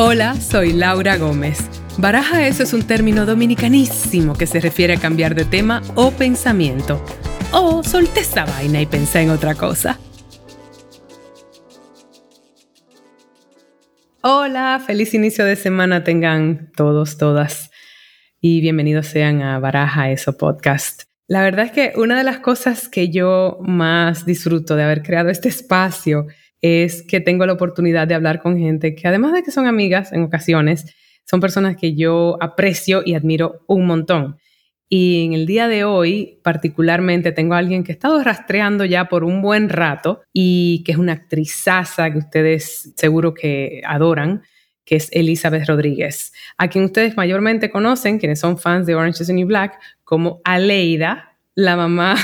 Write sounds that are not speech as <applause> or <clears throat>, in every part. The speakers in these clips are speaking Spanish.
Hola, soy Laura Gómez. Baraja eso es un término dominicanísimo que se refiere a cambiar de tema o pensamiento. O solté esa vaina y pensé en otra cosa. Hola, feliz inicio de semana tengan todos, todas. Y bienvenidos sean a Baraja Eso Podcast. La verdad es que una de las cosas que yo más disfruto de haber creado este espacio es que tengo la oportunidad de hablar con gente que además de que son amigas en ocasiones, son personas que yo aprecio y admiro un montón. Y en el día de hoy, particularmente, tengo a alguien que he estado rastreando ya por un buen rato y que es una actrizaza que ustedes seguro que adoran, que es Elizabeth Rodríguez, a quien ustedes mayormente conocen, quienes son fans de Orange is the New Black, como Aleida, la mamá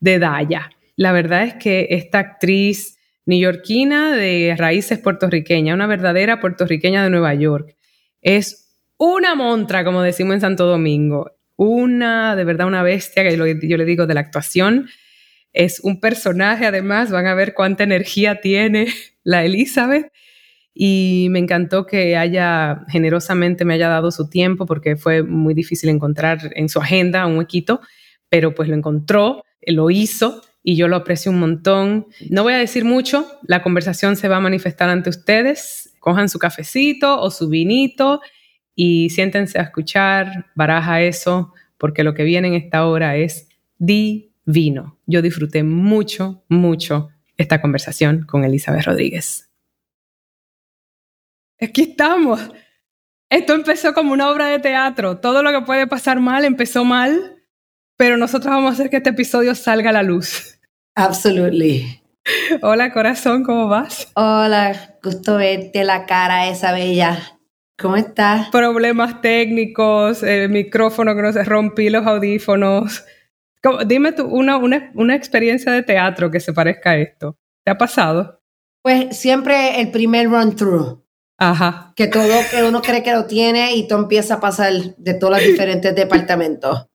de Daya. La verdad es que esta actriz neoyorquina de raíces puertorriqueñas, una verdadera puertorriqueña de Nueva York, es una montra, como decimos en Santo Domingo, una, de verdad, una bestia, que yo le digo de la actuación. Es un personaje, además, van a ver cuánta energía tiene <laughs> la Elizabeth. Y me encantó que haya generosamente me haya dado su tiempo porque fue muy difícil encontrar en su agenda un huequito, pero pues lo encontró, lo hizo y yo lo aprecio un montón. No voy a decir mucho, la conversación se va a manifestar ante ustedes. Cojan su cafecito o su vinito y siéntense a escuchar, baraja eso, porque lo que viene en esta hora es divino. Yo disfruté mucho, mucho esta conversación con Elizabeth Rodríguez. Aquí estamos. Esto empezó como una obra de teatro. Todo lo que puede pasar mal empezó mal, pero nosotros vamos a hacer que este episodio salga a la luz. Absolutely. Hola corazón, ¿cómo vas? Hola, gusto verte la cara esa bella. ¿Cómo estás? Problemas técnicos, el micrófono que no se rompí, los audífonos. Dime tú una, una, una experiencia de teatro que se parezca a esto. ¿Te ha pasado? Pues siempre el primer run through. Ajá. Que todo que uno cree que lo tiene y todo empieza a pasar de todos los diferentes <laughs> departamentos.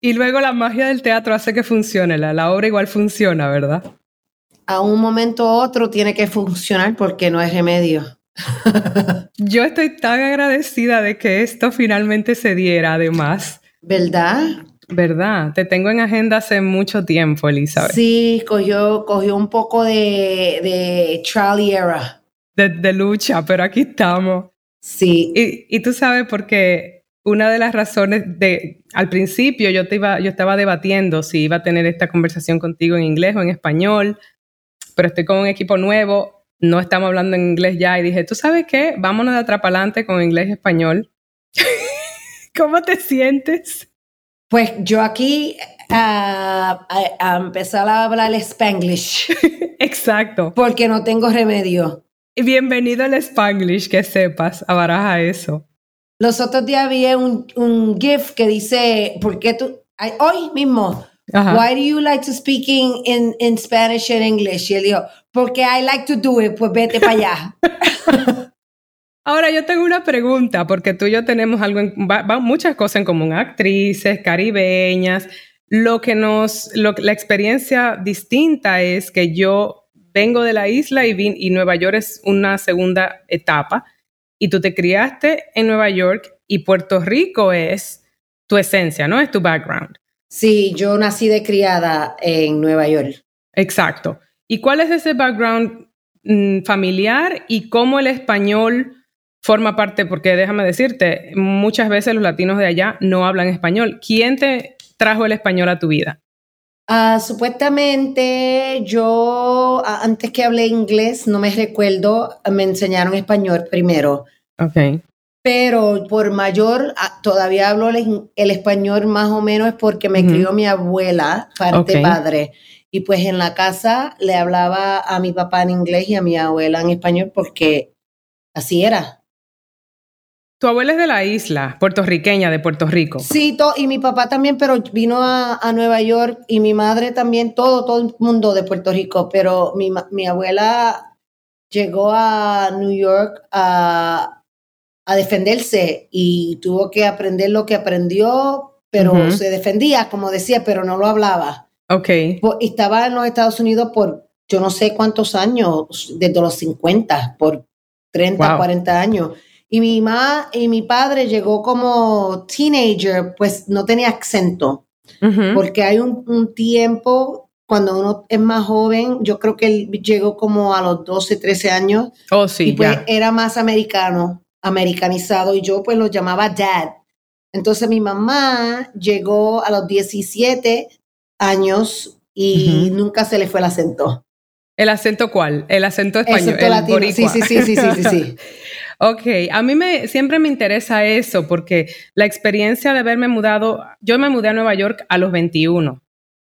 Y luego la magia del teatro hace que funcione, la, la obra igual funciona, ¿verdad? A un momento u otro tiene que funcionar porque no hay remedio. <laughs> Yo estoy tan agradecida de que esto finalmente se diera, además. ¿Verdad? ¿Verdad? Te tengo en agenda hace mucho tiempo, Elizabeth. Sí, cogió, cogió un poco de, de trial era de, lucha, pero aquí estamos. Sí. Y, y tú sabes porque una de las razones de, al principio yo, te iba, yo estaba debatiendo si iba a tener esta conversación contigo en inglés o en español, pero estoy con un equipo nuevo, no estamos hablando en inglés ya y dije, ¿tú sabes qué? Vámonos de atrapalante con inglés y español. <laughs> ¿Cómo te sientes? Pues yo aquí a, a, empezar a hablar el spanglish. <laughs> Exacto. Porque no tengo remedio. Bienvenido al Spanglish, que sepas, a baraja eso. Los otros días vi un, un GIF que dice, ¿por qué tú, hoy mismo, why do you like to speak in, in Spanish and English? Y él dijo, porque I like to do it, pues vete para allá. <laughs> Ahora yo tengo una pregunta, porque tú y yo tenemos algo en, muchas cosas en común, actrices, caribeñas. Lo que nos, lo, la experiencia distinta es que yo vengo de la isla y, y Nueva York es una segunda etapa. Y tú te criaste en Nueva York y Puerto Rico es tu esencia, ¿no? Es tu background. Sí, yo nací de criada en Nueva York. Exacto. ¿Y cuál es ese background mm, familiar y cómo el español forma parte? Porque déjame decirte, muchas veces los latinos de allá no hablan español. ¿Quién te trajo el español a tu vida? Uh, supuestamente yo, antes que hablé inglés, no me recuerdo, me enseñaron español primero. Ok. Pero por mayor, todavía hablo el, español más o menos porque me crió mi abuela, parte padre. Y pues en la casa le hablaba a mi papá en inglés y a mi abuela en español porque así era. Tu abuela es de la isla, puertorriqueña, de Puerto Rico. Sí, y mi papá también, pero vino a, Nueva York y mi madre también, todo, todo el mundo de Puerto Rico, pero mi, mi abuela llegó a New York a, a, defenderse y tuvo que aprender lo que aprendió, pero se defendía, como decía, pero no lo hablaba. Ok. Y estaba en los Estados Unidos por yo no sé cuántos años, desde los 50, por 30, 40 años. Y mi mamá y mi padre llegó como teenager, pues no tenía acento, porque hay un, tiempo cuando uno es más joven, yo creo que él llegó como a los 12, 13 años. Oh, sí, y pues era más americano, americanizado, y yo pues lo llamaba dad. Entonces mi mamá llegó a los 17 años y nunca se le fue el acento. ¿El acento cuál? El acento español. El latino. Sí, sí, sí, sí, sí, sí. <laughs> ok, a mí me, siempre me interesa eso porque la experiencia de haberme mudado, yo me mudé a Nueva York a los 21.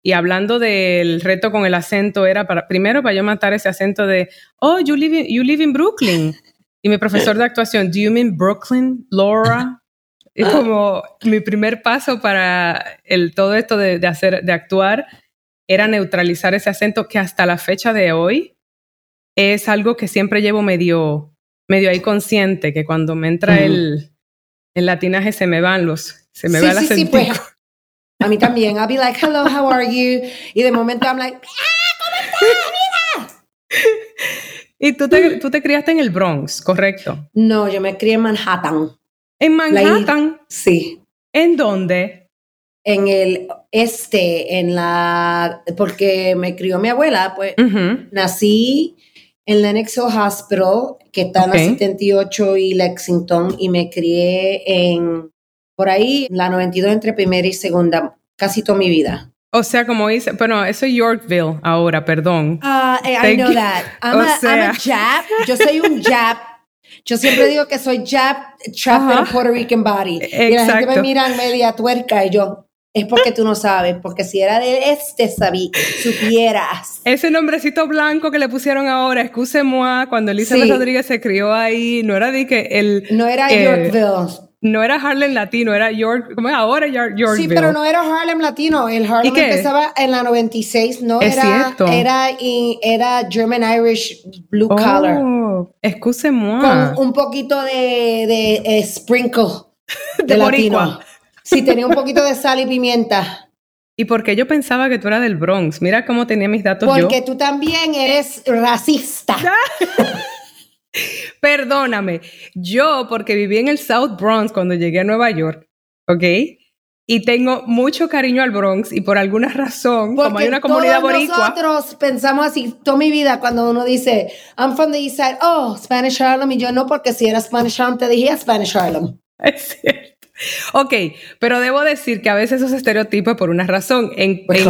Y hablando del reto con el acento, era para, primero para yo matar ese acento de, oh, you live in, you live in Brooklyn. Y mi profesor de actuación, do you mean Brooklyn, Laura? Es como mi primer paso para el, todo esto de, de hacer, de actuar era neutralizar ese acento que hasta la fecha de hoy es algo que siempre llevo medio, medio ahí consciente, que cuando me entra el, el latinaje se me van los, se me va el acento. Sí, pues, a mí también. I'll be like, hello, how are you? Y de momento I'm like, ¡ah, cómo estás, Y tú te, tú te criaste en el Bronx, ¿correcto? No, yo me crié en Manhattan. ¿En Manhattan? sí. ¿En dónde? en el este, en la, porque me crió mi abuela, pues nací en Lenox Hospital, que está en la 78 y Lexington, y me crié en, por ahí, la 92 entre primera y segunda, casi toda mi vida. O sea, como dice, bueno, eso es Yorkville ahora, perdón. Uh, I know that. <laughs> I'm, a, I'm, a, Jap. Yo soy un Jap. Yo siempre digo que soy Jap trapped in a Puerto Rican body. Exacto. Y la gente me mira en media tuerca y yo, es porque tú no sabes, porque si era de este sabí, supieras. Ese nombrecito blanco que le pusieron ahora, excuse moi, cuando Elizabeth Rodríguez se crió ahí, no era de que el... No era eh, Yorkville. No era Harlem Latino, era York, ¿cómo es ahora Yorkville? Sí, pero no era Harlem Latino, el Harlem empezaba en la 96, no es era, cierto. era, era German Irish Blue oh, Collar. Excuse moi. Con un poquito de, de eh, sprinkle de, de latino. Sí, tenía un poquito de sal y pimienta. ¿Y por qué yo pensaba que tú eras del Bronx? Mira cómo tenía mis datos Porque tú también eres racista. <laughs> Perdóname. Yo, porque viví en el South Bronx cuando llegué a Nueva York, ¿ok? Y tengo mucho cariño al Bronx y por alguna razón, como hay una comunidad todos boricua. Nosotros pensamos así toda mi vida cuando uno dice, I'm from the East Side, oh, Spanish Harlem, y yo no, porque si era Spanish Harlem te dije Spanish Harlem. <laughs> Es cierto. Ok, pero debo decir que a veces esos estereotipos por una razón. En, pues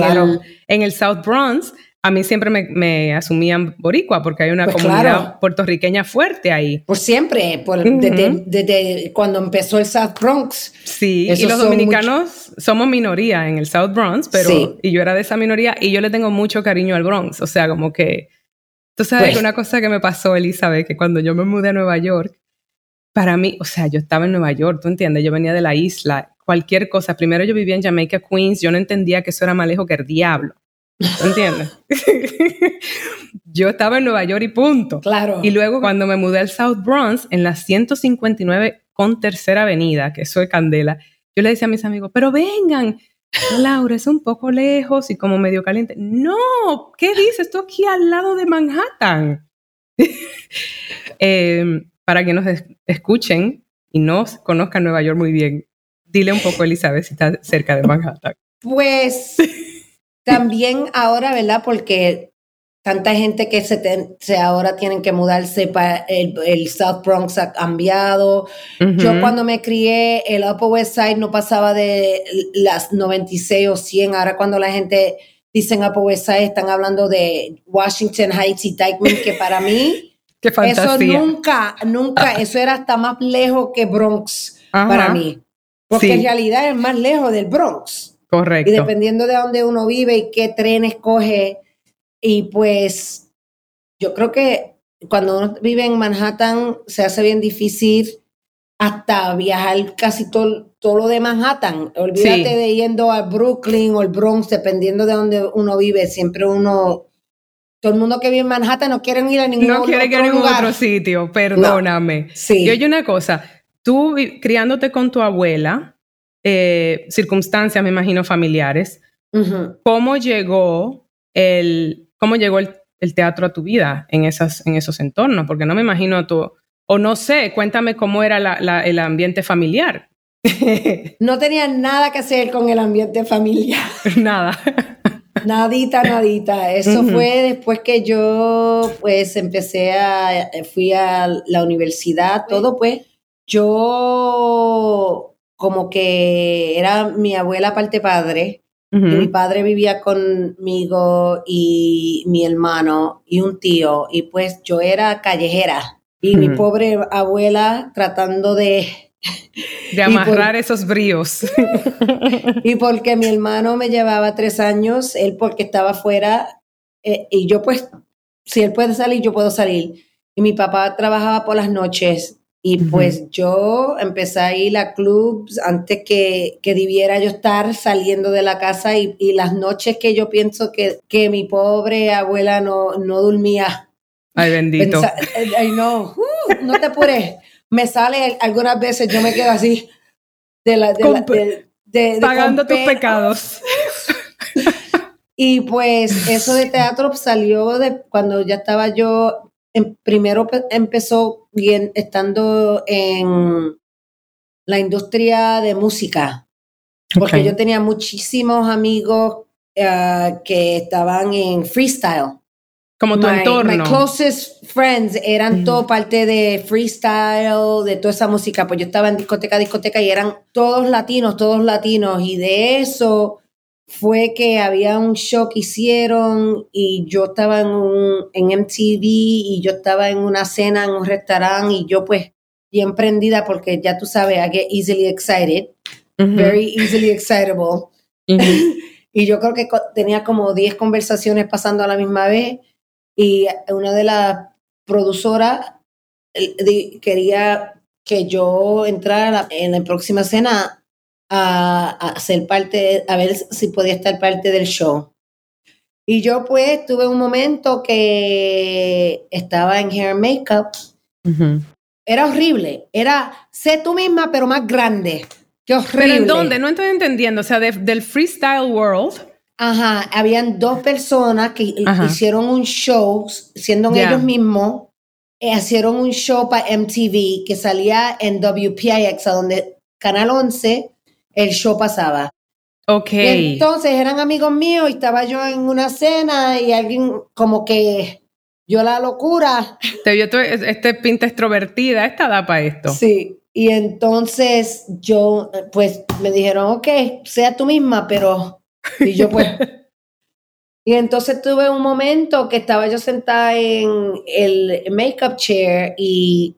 en, el, South Bronx, a mí siempre me, asumían boricua porque hay una pues comunidad puertorriqueña fuerte ahí. Por siempre, desde, cuando empezó el South Bronx. Sí, y los dominicanos somos minoría en el South Bronx, pero y yo era de esa minoría y yo le tengo mucho cariño al Bronx. O sea, como que... Tú sabes pues que una cosa que me pasó, Elizabeth, que cuando yo me mudé a Nueva York, para mí, o sea, yo estaba en Nueva York, tú entiendes, yo venía de la isla, cualquier cosa. Primero yo vivía en Jamaica, Queens, yo no entendía que eso era más lejos que el diablo. ¿Tú entiendes? <laughs> yo estaba en Nueva York y punto. Claro. Y luego cuando me mudé al South Bronx, en la 159 con Tercera Avenida, que eso es Candela, yo le decía a mis amigos, pero vengan, Laura, es un poco lejos y como medio caliente. No, ¿qué dices? Estoy aquí al lado de Manhattan. <laughs> eh, para que nos escuchen y no conozcan Nueva York muy bien, dile un poco, Elizabeth, si está cerca de Manhattan. Pues <laughs> también ahora, ¿verdad? Porque tanta gente que se, ahora tienen que mudarse para el, South Bronx ha cambiado. Yo cuando me crié, el Upper West Side no pasaba de las 96 o 100. Ahora cuando la gente dice Upper West Side, están hablando de Washington Heights y Dykeman, que para mí eso nunca, nunca, eso era hasta más lejos que Bronx para mí. Porque en realidad es más lejos del Bronx. Correcto. Y dependiendo de dónde uno vive y qué trenes coge. Y pues yo creo que cuando uno vive en Manhattan se hace bien difícil hasta viajar casi todo, todo lo de Manhattan. Olvídate de yendo a Brooklyn o el Bronx, dependiendo de dónde uno vive. Siempre uno todo el mundo que vive en Manhattan no quiere ir a ningún, no quiere ir a ningún otro sitio, perdóname. Sí. Y oye una cosa, tú criándote con tu abuela, eh, circunstancias, me imagino, familiares, ¿cómo llegó el, cómo llegó el, teatro a tu vida en, esas, en esos entornos? Porque no me imagino a tu, o no sé, cuéntame cómo era el ambiente familiar. <laughs> no tenía nada que hacer con el ambiente familiar. <laughs> Nada. Nadita, nadita. Eso fue después que yo pues empecé a, fui a la universidad, todo pues. Yo como que era mi abuela parte padre, y mi padre vivía conmigo y mi hermano y un tío, y pues yo era callejera. Y mi pobre abuela tratando de... <laughs> De amarrar esos bríos. <laughs> y porque mi hermano me llevaba tres años, él porque estaba fuera, eh, y yo pues, si él puede salir, yo puedo salir. Y mi papá trabajaba por las noches. Y pues yo empecé a ir a clubs antes que, que debiera yo estar saliendo de la casa y, y las noches que yo pienso que, que mi pobre abuela no, no dormía Ay, bendito. ay, no, uh, no te apures. Me sale algunas veces, yo me quedo así. De la, de, pagando tus pecados. <laughs> y pues eso de teatro salió de cuando ya estaba yo, en, primero empezó bien estando en la industria de música, porque yo tenía muchísimos amigos eh, que estaban en freestyle. Como tu entorno. My closest friends eran todo parte de freestyle, de toda esa música. Pues yo estaba en discoteca, discoteca y eran todos latinos, todos latinos. Y de eso fue que había un show que hicieron y yo estaba en, un, en MTV y yo estaba en una cena en un restaurante y yo pues bien prendida porque ya tú sabes, I get easily excited, very easily excitable. <laughs> y yo creo que tenía como 10 conversaciones pasando a la misma vez y una de las produsoras quería que yo entrara en la próxima cena a, ser parte, a ver si podía estar parte del show. Y yo pues tuve un momento que estaba en hair makeup. Era horrible. Era, sé tú misma, pero más grande. Qué horrible. ¿Pero en dónde? No estoy entendiendo. O sea, del freestyle world Ajá, habían dos personas que hicieron un show, siendo ellos mismos, eh, hicieron un show para MTV que salía en WPIX, a donde Canal 11, el show pasaba. Ok. entonces eran amigos míos y estaba yo en una cena y alguien como que yo la locura. Te vio este pinta extrovertida, esta da para esto. Sí, y entonces yo, pues me dijeron, ok, sea tú misma, pero y yo pues... y entonces tuve un momento que estaba yo sentada en el makeup chair y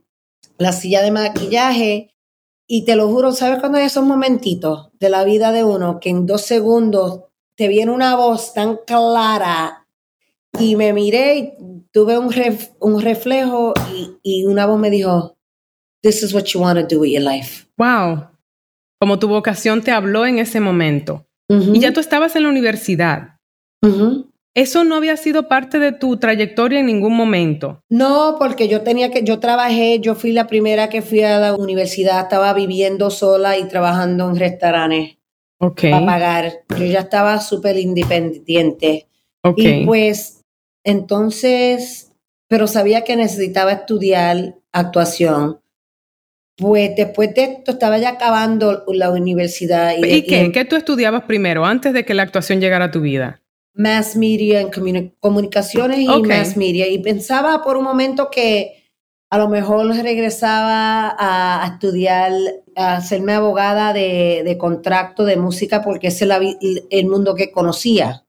la silla de maquillaje y te lo juro, ¿sabes cuando hay esos momentitos de la vida de uno que en dos segundos te viene una voz tan clara y me miré y tuve un, un reflejo y, y, una voz me dijo, This is what you want to do with your life. Wow. Como tu vocación te habló en ese momento. Y ya tú estabas en la universidad. ¿Eso no había sido parte de tu trayectoria en ningún momento? No, porque yo tenía que, yo trabajé, yo fui la primera que fui a la universidad, estaba viviendo sola y trabajando en restaurantes para pagar. Yo ya estaba súper independiente. Y pues, entonces, pero sabía que necesitaba estudiar actuación. Pues después de esto estaba ya acabando la universidad. ¿Y, ¿Y qué? ¿Qué tú estudiabas primero, antes de que la actuación llegara a tu vida? Mass media, en comunicaciones y mass media. Y pensaba por un momento que a lo mejor regresaba a, estudiar, a hacerme abogada de, de, contrato de música, porque ese es el mundo que conocía.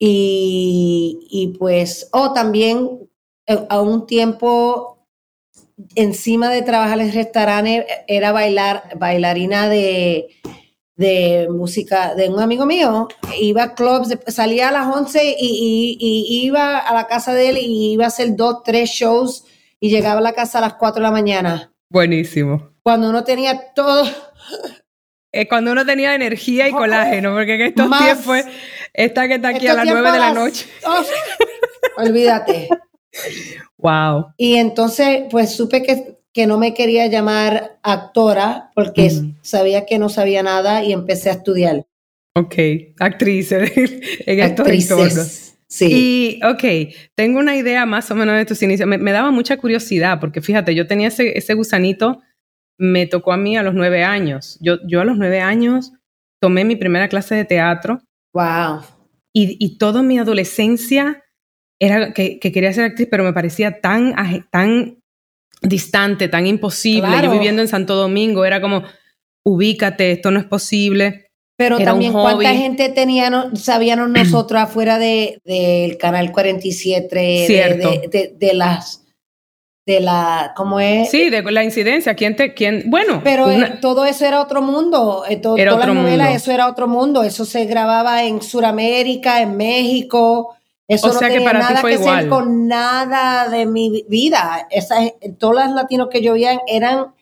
y, y, pues, o también eh, a un tiempo encima de trabajar en restaurantes, era bailar, bailarina de, de música de un amigo mío. Iba a clubs, salía a las 11 y, iba a la casa de él y iba a hacer dos, tres shows y llegaba a la casa a las 4 de la mañana. Buenísimo. Cuando uno tenía todo... Eh, cuando uno tenía energía y colágeno, porque en estos tiempos esta que está aquí a las 9 de la noche. olvídate. Wow. Y entonces, pues supe que, que no me quería llamar actora porque sabía que no sabía nada y empecé a estudiar. Ok, actriz <laughs> en estos entornos. Sí. Y, ok, tengo una idea más o menos de tus inicios. Me, daba mucha curiosidad porque fíjate, yo tenía ese, ese, gusanito, me tocó a mí a los nueve años. Yo, yo a los nueve años tomé mi primera clase de teatro. Wow. Y, y toda mi adolescencia era que, que, quería ser actriz, pero me parecía tan, tan distante, tan imposible. Yo viviendo en Santo Domingo era como, ubícate, esto no es posible. Pero también cuánta gente teníamos, sabíamos nosotros <clears throat> afuera del de, canal 47, de, de, las de la, ¿cómo es? Sí, de la incidencia, quién te, quién, bueno. Pero eh, todo eso era otro mundo, eh, todo, todas las novelas, eso era otro mundo, eso se grababa en Sudamérica, en México, eso no tenía nada que ver con nada de mi vida, Esas, todos los latinos que yo veía eran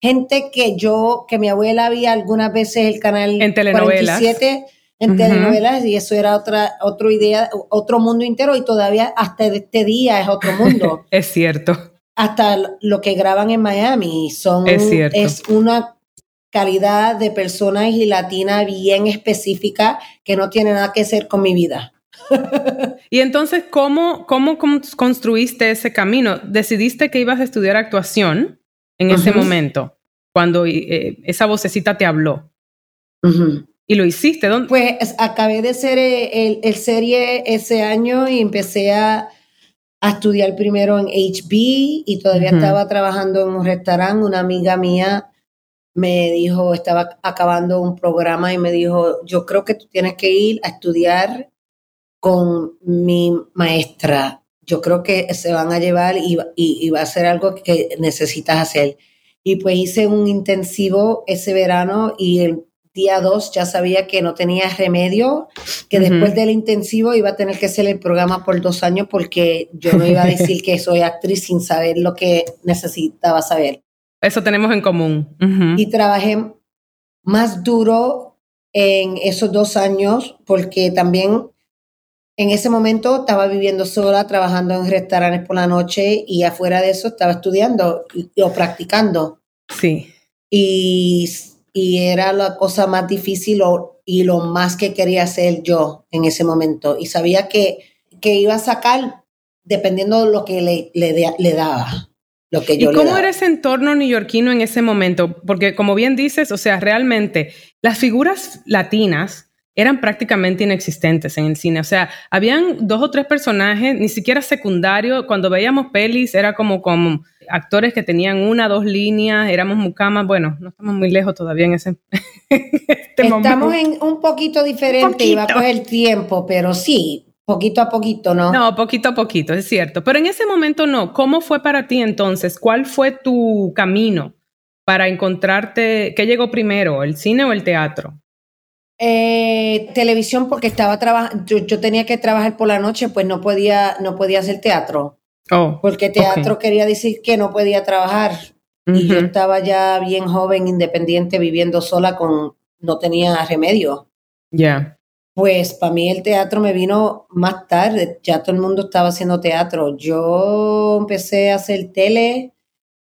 gente que yo, que mi abuela había algunas veces el canal en telenovelas. 47 en telenovelas y eso era otra, otra idea, otro mundo entero y todavía hasta este día es otro mundo. <laughs> es cierto. Hasta lo que graban en Miami son, es, cierto. es una calidad de personas y latina bien específica que no tiene nada que ver con mi vida. <laughs> y entonces, ¿cómo, ¿cómo construiste ese camino? ¿Decidiste que ibas a estudiar actuación? en ese momento, cuando eh, esa vocecita te habló? ¿Y lo hiciste? ¿Dónde? Pues acabé de ser eh, el, serie ese año y empecé a, estudiar primero en HB y todavía estaba trabajando en un restaurante. Una amiga mía me dijo, estaba acabando un programa y me dijo, yo creo que tú tienes que ir a estudiar con mi maestra yo creo que se van a llevar y, va a ser algo que necesitas hacer. Y pues hice un intensivo ese verano y el día 2 ya sabía que no tenía remedio, que después del intensivo iba a tener que hacer el programa por dos años porque yo no iba a decir que soy actriz sin saber lo que necesitaba saber. Eso tenemos en común. Y trabajé más duro en esos dos años porque también en ese momento estaba viviendo sola, trabajando en restaurantes por la noche y afuera de eso estaba estudiando o practicando. Sí. Y, y era la cosa más difícil y lo más que quería hacer yo en ese momento. Y sabía que, que iba a sacar dependiendo de lo que le, le, le daba. Lo que yo ¿Y cómo era ese entorno neoyorquino en ese momento? Porque como bien dices, o sea, realmente las figuras latinas eran prácticamente inexistentes en el cine. O sea, habían dos o tres personajes, ni siquiera secundarios. Cuando veíamos pelis, era como, como actores que tenían una, dos líneas, éramos mucamas. Bueno, no estamos muy lejos todavía en ese <laughs> este Estamos en un poquito diferente y va a el tiempo, pero sí, poquito a poquito, ¿no? No, poquito a poquito, es cierto. Pero en ese momento no. ¿Cómo fue para ti entonces? ¿Cuál fue tu camino para encontrarte? ¿Qué llegó primero, el cine o el teatro? Eh, televisión porque estaba trabajando, yo, tenía que trabajar por la noche, pues no podía, no podía hacer teatro. Oh, porque teatro quería decir que no podía trabajar. Y yo estaba ya bien joven, independiente, viviendo sola con, no tenía remedio. Ya. Pues para mí el teatro me vino más tarde, ya todo el mundo estaba haciendo teatro. Yo empecé a hacer tele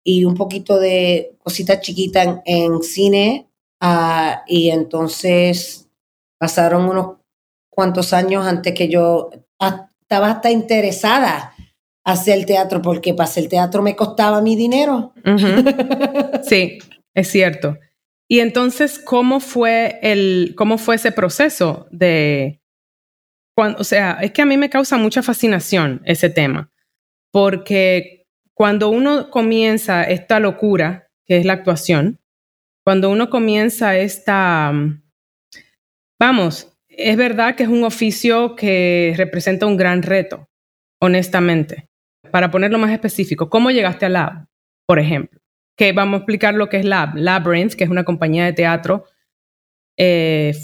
y un poquito de cositas chiquitas en cine Ah, y entonces pasaron unos cuantos años antes que yo estaba hasta interesada hacer teatro, porque para hacer teatro me costaba mi dinero. <laughs> Sí, es cierto. Y entonces, ¿cómo fue, el, cómo fue ese proceso de... Cuando, o sea, es que a mí me causa mucha fascinación ese tema, porque cuando uno comienza esta locura, que es la actuación, cuando uno comienza esta, mm, vamos, es verdad que es un oficio que representa un gran reto, honestamente. Para ponerlo más específico, ¿cómo llegaste a Lab, por ejemplo? Que vamos a explicar lo que es Lab. Labyrinth, que es una compañía de teatro eh,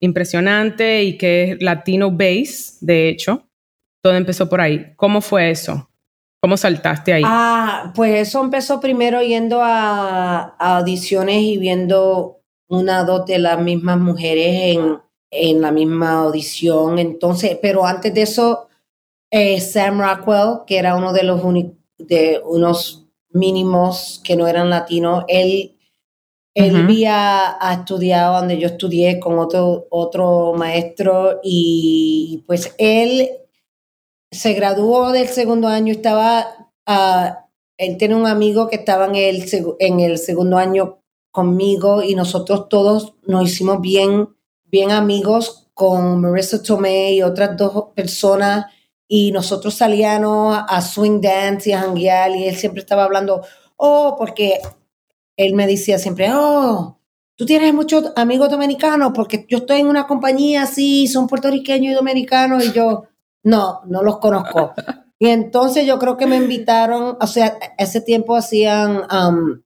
impresionante y que es latino base, de hecho. Todo empezó por ahí. ¿Cómo fue eso? ¿Cómo saltaste ahí? Ah, pues eso empezó primero yendo a, audiciones y viendo una o dos de las mismas mujeres en, en la misma audición. Entonces, pero antes de eso, eh, Sam Rockwell, que era uno de los de unos mínimos que no eran latinos, él, él había estudiado donde yo estudié con otro, otro maestro y pues él se graduó del segundo año, estaba, uh, él tiene un amigo que estaba en el, en el segundo año conmigo y nosotros todos nos hicimos bien, bien amigos con Marissa Tomei y otras dos personas y nosotros salíamos a swing dance y a janguear y él siempre estaba hablando, oh, porque él me decía siempre, oh, tú tienes muchos amigos dominicanos porque yo estoy en una compañía así, son puertorriqueños y dominicanos y yo, no, no los conozco. <laughs> Y entonces yo creo que me invitaron, o sea, ese tiempo hacían um,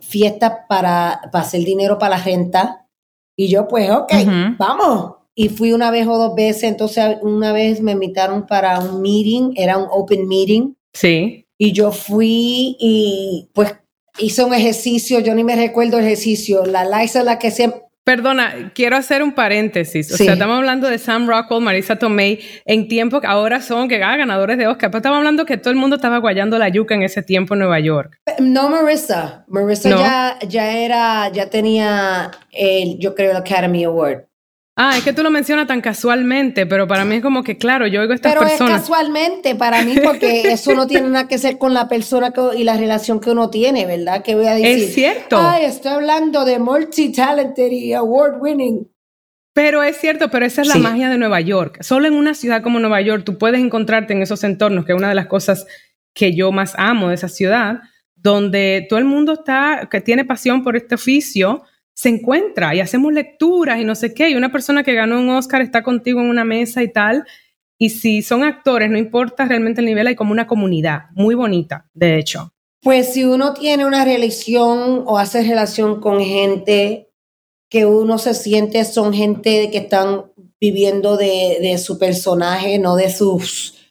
fiestas para, para hacer dinero para la renta y yo pues, ok, vamos. Y fui una vez o dos veces, entonces una vez me invitaron para un meeting, era un open meeting. Sí. Y yo fui y pues hice un ejercicio, yo ni me recuerdo el ejercicio, la Liza la que siempre... Perdona, quiero hacer un paréntesis. O sea, estamos hablando de Sam Rockwell, Marisa Tomei, en tiempo que ahora son que ah, ganadores de Oscar, pero estamos hablando que todo el mundo estaba guayando la yuca en ese tiempo en Nueva York. No Marissa, Marissa ya, ya era, ya tenía el, yo creo, el Academy Award. Ah, es que tú lo mencionas tan casualmente, pero para mí es como que, claro, yo oigo a estas personas. Pero es casualmente para mí porque <laughs> eso no tiene nada que ver con la persona y la relación que uno tiene, ¿verdad? Que voy a decir. Es cierto. Ay, estoy hablando de multi-talented y award-winning. Pero es cierto, pero esa es la magia de Nueva York. Solo en una ciudad como Nueva York tú puedes encontrarte en esos entornos, que es una de las cosas que yo más amo de esa ciudad, donde todo el mundo está, que tiene pasión por este oficio, se encuentra y hacemos lecturas y no sé qué, y una persona que ganó un Oscar está contigo en una mesa y tal, y si son actores, no importa realmente el nivel, hay como una comunidad muy bonita, de hecho. Pues si uno tiene una relación o hace relación con gente que uno se siente son gente que están viviendo de, de su personaje, no de sus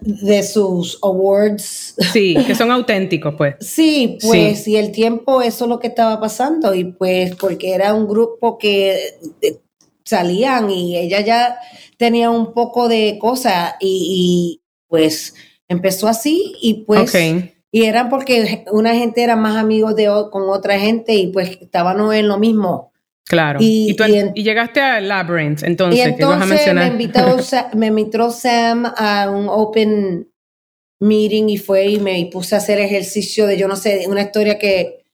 de sus awards. Sí, que son <laughs> auténticos, pues. Sí, pues, y el tiempo, eso es lo que estaba pasando, y pues, porque era un grupo que eh, salían y ella ya tenía un poco de cosas, y, pues empezó así, y pues. Y era porque una gente era más amigos de, con otra gente y pues estaban en lo mismo. Claro. Y, llegaste a Labyrinth, entonces, y entonces Me, invitó, <laughs> me invitó Sam a un open meeting y fue y me puse a hacer ejercicio de, yo no sé, una historia que,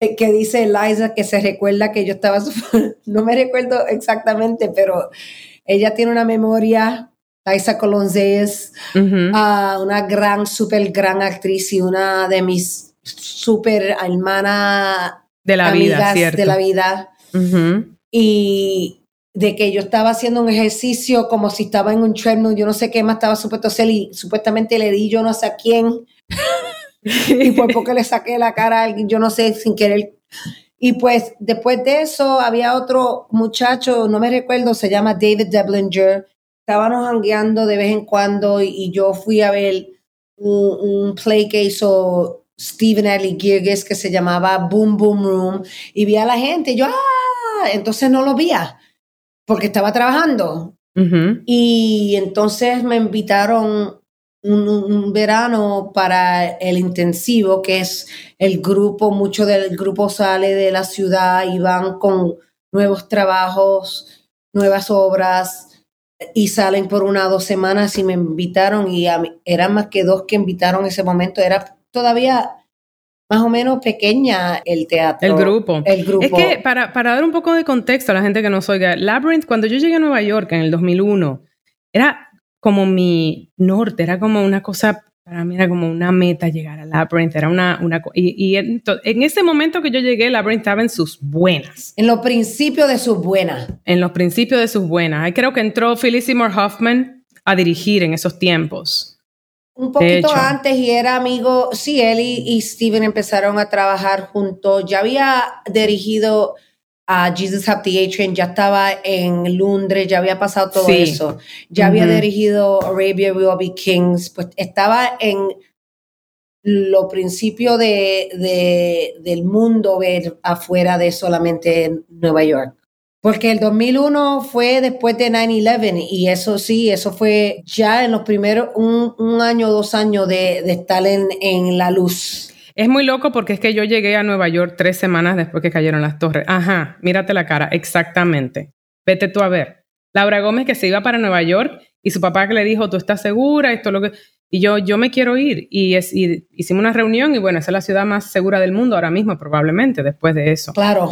que dice Eliza que se recuerda que yo estaba, <laughs> no me recuerdo exactamente, pero ella tiene una memoria, Liza Colonze es una gran, súper gran actriz y una de mis súper hermanas de la vida, de la vida y de que yo estaba haciendo un ejercicio como si estaba en un treadmill, yo no sé qué más estaba supuesto hacer y supuestamente le di yo no sé a quién. <laughs> Y por poco le saqué la cara a alguien, yo no sé, sin querer. Y pues después de eso había otro muchacho, no me recuerdo, se llama David Deblinger, estábamos hangueando de vez en cuando y, yo fui a ver un, un play que hizo Stephen Ellie Girgis que se llamaba Boom Boom Room y vi a la gente y yo, ah, entonces no lo veía porque estaba trabajando. Y entonces me invitaron un, verano para el intensivo, que es el grupo, mucho del grupo sale de la ciudad y van con nuevos trabajos, nuevas obras y salen por una o dos semanas y me invitaron y eran más que dos que invitaron ese momento, era todavía más o menos pequeña el teatro. El grupo. El grupo. Es que para, para dar un poco de contexto a la gente que nos oiga, Labyrinth, cuando yo llegué a Nueva York en el 2001, era como mi norte, era como una cosa, para mí era como una meta llegar a Labyrinth, era una... una y, y en, en, ese momento que yo llegué, Labyrinth estaba en sus buenas. En los principios de sus buenas. En los principios de sus buenas. Creo que entró Phyllis Seymour Hoffman a dirigir en esos tiempos un poquito antes y era amigo, sí, él y, Steven empezaron a trabajar juntos. Ya había dirigido a Jesus Have the A-Train, ya estaba en Londres, ya había pasado todo eso. Ya había dirigido Arabia Will Be Kings, pues estaba en lo principio de, de, del mundo ver afuera de solamente Nueva York. Porque el 2001 fue después de 9-11 y eso sí, eso fue ya en los primeros un, un año, dos años de, de estar en, en, la luz. Es muy loco porque es que yo llegué a Nueva York tres semanas después que cayeron las torres. Ajá, mírate la cara, exactamente. Vete tú a ver. Laura Gómez que se iba para Nueva York Y su papá que le dijo, ¿tú estás segura? Esto lo que... Y yo, yo me quiero ir. Y, es, y hicimos una reunión y bueno, esa es la ciudad más segura del mundo ahora mismo, probablemente, después de eso. Claro.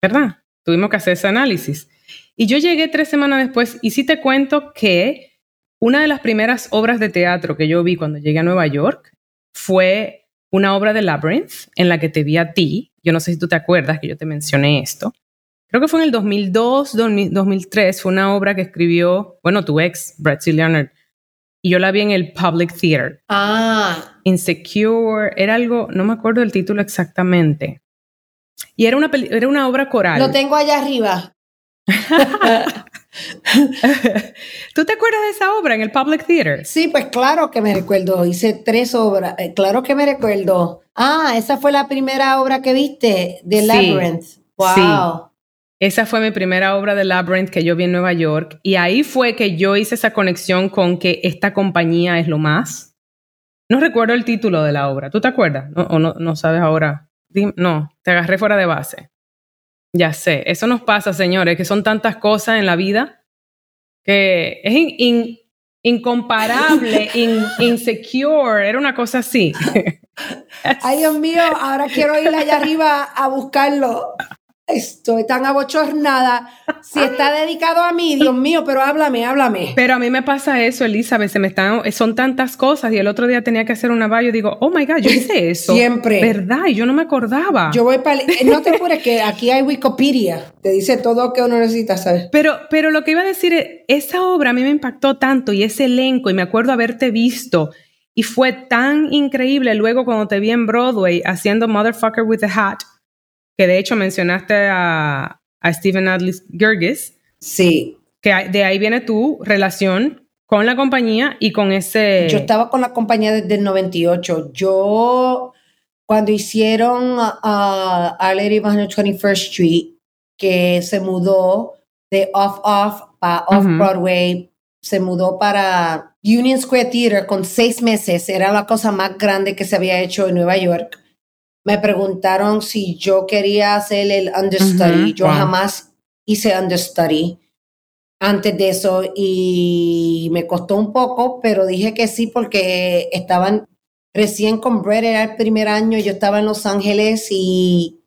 ¿Verdad? Tuvimos que hacer ese análisis. Y yo llegué tres semanas después y sí te cuento que una de las primeras obras de teatro que yo vi cuando llegué a Nueva York fue una obra de Labyrinth en la que te vi a ti. Yo no sé si tú te acuerdas que yo te mencioné esto. Creo que fue en el 2002, 2003. Fue una obra que escribió, bueno, tu ex, Brett C. Leonard. Y yo la vi en el Public Theater. Ah. Insecure. Era algo, no me acuerdo el título exactamente. Y era una, era una obra coral. Lo tengo allá arriba. <laughs> ¿Tú te acuerdas de esa obra en el Public Theater? Sí, pues claro que me recuerdo. Hice tres obras. Eh, claro que me recuerdo. Ah, esa fue la primera obra que viste de Labyrinth. Wow. Esa fue mi primera obra de Labyrinth que yo vi en Nueva York. Y ahí fue que yo hice esa conexión con que esta compañía es lo más. No recuerdo el título de la obra. ¿Tú te acuerdas? ¿O no, no sabes ahora? No, te agarré fuera de base. Ya sé, eso nos pasa, señores, que son tantas cosas en la vida que es incomparable, <laughs> insecure, era una cosa así. Ay, Dios mío, ahora quiero ir allá arriba a buscarlo. Estoy tan abochornada. Si está dedicado a mí, Dios mío, pero háblame, háblame. Pero a mí me pasa eso, Elizabeth, se me están, son tantas cosas y el otro día tenía que hacer una valle y digo, oh my God, yo <laughs> hice eso. Siempre. ¿Verdad? Y yo no me acordaba. Yo voy para... Eh, no te apures que aquí hay Wikipedia, te dice todo lo que uno necesita saber. Pero, pero lo que iba a decir es, esa obra a mí me impactó tanto y ese elenco y me acuerdo haberte visto y fue tan increíble luego cuando te vi en Broadway haciendo Motherfucker with a Hat que de hecho mencionaste a, a Stephen Adley Gergis. Sí. Que de ahí viene tu relación con la compañía y con ese... Yo estaba con la compañía desde el 98. Yo, cuando hicieron a uh, Lady of 21st Street, que se mudó de off-off para off-Broadway, se mudó para Union Square Theater con seis meses. Era la cosa más grande que se había hecho en Nueva York me preguntaron si yo quería hacer el understudy. yo jamás hice understudy antes de eso y me costó un poco, pero dije que sí porque estaban recién con Brett, era el primer año, yo estaba en Los Ángeles y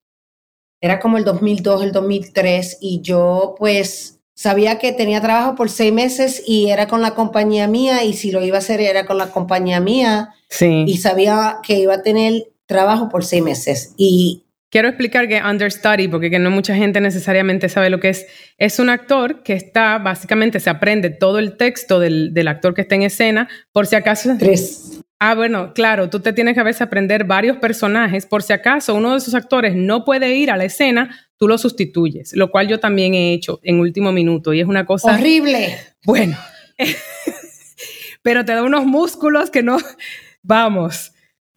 era como el 2002, el 2003 y yo pues sabía que tenía trabajo por seis meses y era con la compañía mía y si lo iba a hacer era con la compañía mía sí. y sabía que iba a tener trabajo por seis meses y... Quiero explicar que understudy, porque que no mucha gente necesariamente sabe lo que es. Es un actor que está, básicamente, se aprende todo el texto del, del actor que está en escena, por si acaso... Tres. Ah, bueno, claro, tú te tienes que a veces aprender varios personajes, por si acaso uno de esos actores no puede ir a la escena, tú lo sustituyes, lo cual yo también he hecho en último minuto y es una cosa... Horrible. Bueno, <laughs> pero te da unos músculos que no... Vamos,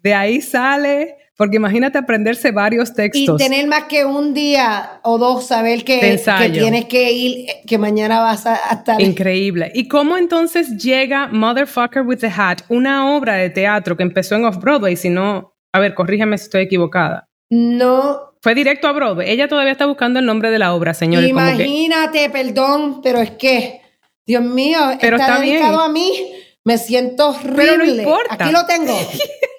de ahí sale, porque imagínate aprenderse varios textos. Y tener más que un día o dos, saber que, que tienes que ir, que mañana vas a, estar. Increíble. ¿Y cómo entonces llega Motherfucker with the Hat, una obra de teatro que empezó en Off-Broadway? Si no, a ver, corríjame si estoy equivocada. No. Fue directo a Broadway. Ella todavía está buscando el nombre de la obra, señores. Imagínate, perdón, pero es que, Dios mío, pero está, dedicado a mí. Me siento horrible. Pero no importa. Aquí lo tengo. <laughs>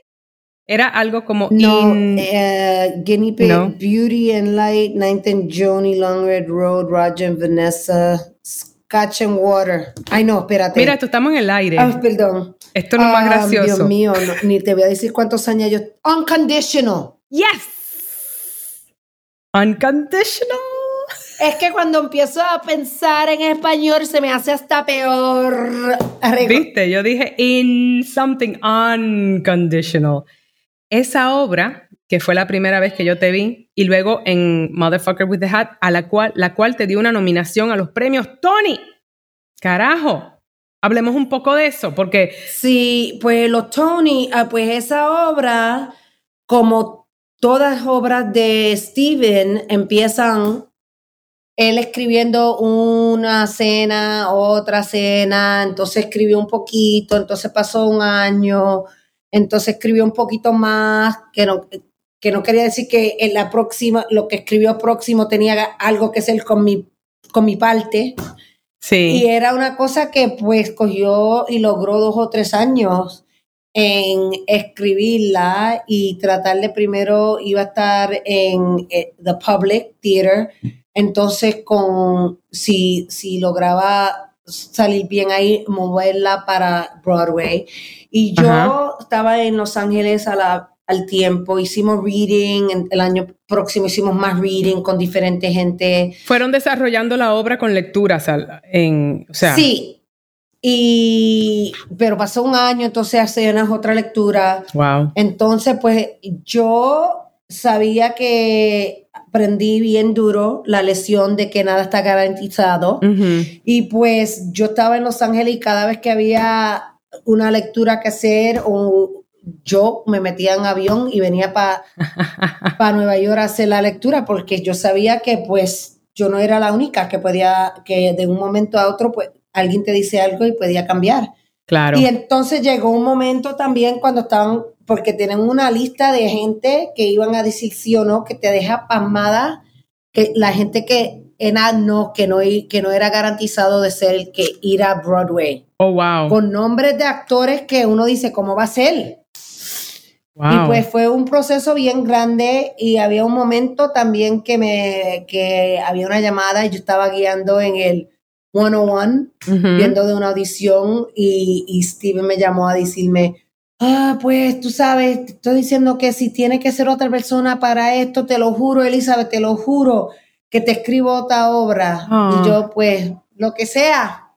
Era algo como no, eh, Guinea Pig, Beauty and Light, Ninth and Joni, Long Red Road, Roger and Vanessa, Scotch and Water. Ay, no, espérate. Mira, esto estamos en el aire. Ah, perdón. Esto es lo más ah, gracioso. Dios mío, ni te voy a decir cuántos años yo. Unconditional. Yes. Unconditional. Es que cuando empiezo a pensar en español se me hace hasta peor. Viste, yo dije in something unconditional esa obra, que fue la primera vez que yo te vi, y luego en Motherfucker with the Hat, a la cual, la cual te dio una nominación a los premios Tony. Carajo, hablemos un poco de eso, porque... Sí, pues los Tony, ah, pues esa obra, como todas obras de Steven, empiezan él escribiendo una cena, otra cena, entonces escribió un poquito, entonces pasó un año, entonces escribió un poquito más, que no, que no quería decir que en la próxima, lo que escribió próximo tenía algo que hacer con mi, con mi parte. Sí. Y era una cosa que pues cogió y logró dos o tres años en escribirla y tratar de primero iba a estar en eh, The Public Theater. Entonces, con si, si lograba salir bien ahí, moverla para Broadway. Y yo Ajá. estaba en Los Ángeles a la, al tiempo, hicimos reading, el año próximo hicimos más reading con diferente gente. Fueron desarrollando la obra con lecturas al- en, o sea, Sí. Y, pero pasó un año, entonces hace una otra lectura. wow. Entonces, pues yo sabía que aprendí bien duro la lección de que nada está garantizado. Ujú. Y pues yo estaba en Los Ángeles y cada vez que había una lectura que hacer, o yo me metía en avión y venía para <laughs> Nueva York a hacer la lectura porque yo sabía que pues yo no era la única que podía, que de un momento a otro pues alguien te dice algo y podía cambiar. Claro. Y entonces llegó un momento también cuando estaban, porque tienen una lista de gente que iban a decir sí o no, que te deja pasmada, que la gente que era no, que no, que no era garantizado de ser el que ir a Broadway. oh, wow. Con nombres de actores que uno dice, ¿cómo va a ser? wow. Y pues fue un proceso bien grande y había un momento también que me, que había una llamada y yo estaba guiando en el 101 Ujú. viendo de una audición y, y Steven me llamó a decirme, ah, pues tú sabes, te estoy diciendo que si tiene que ser otra persona para esto, te lo juro, Elizabeth, te lo juro, que te escribo otra obra. Ah. Y yo, pues, lo que sea,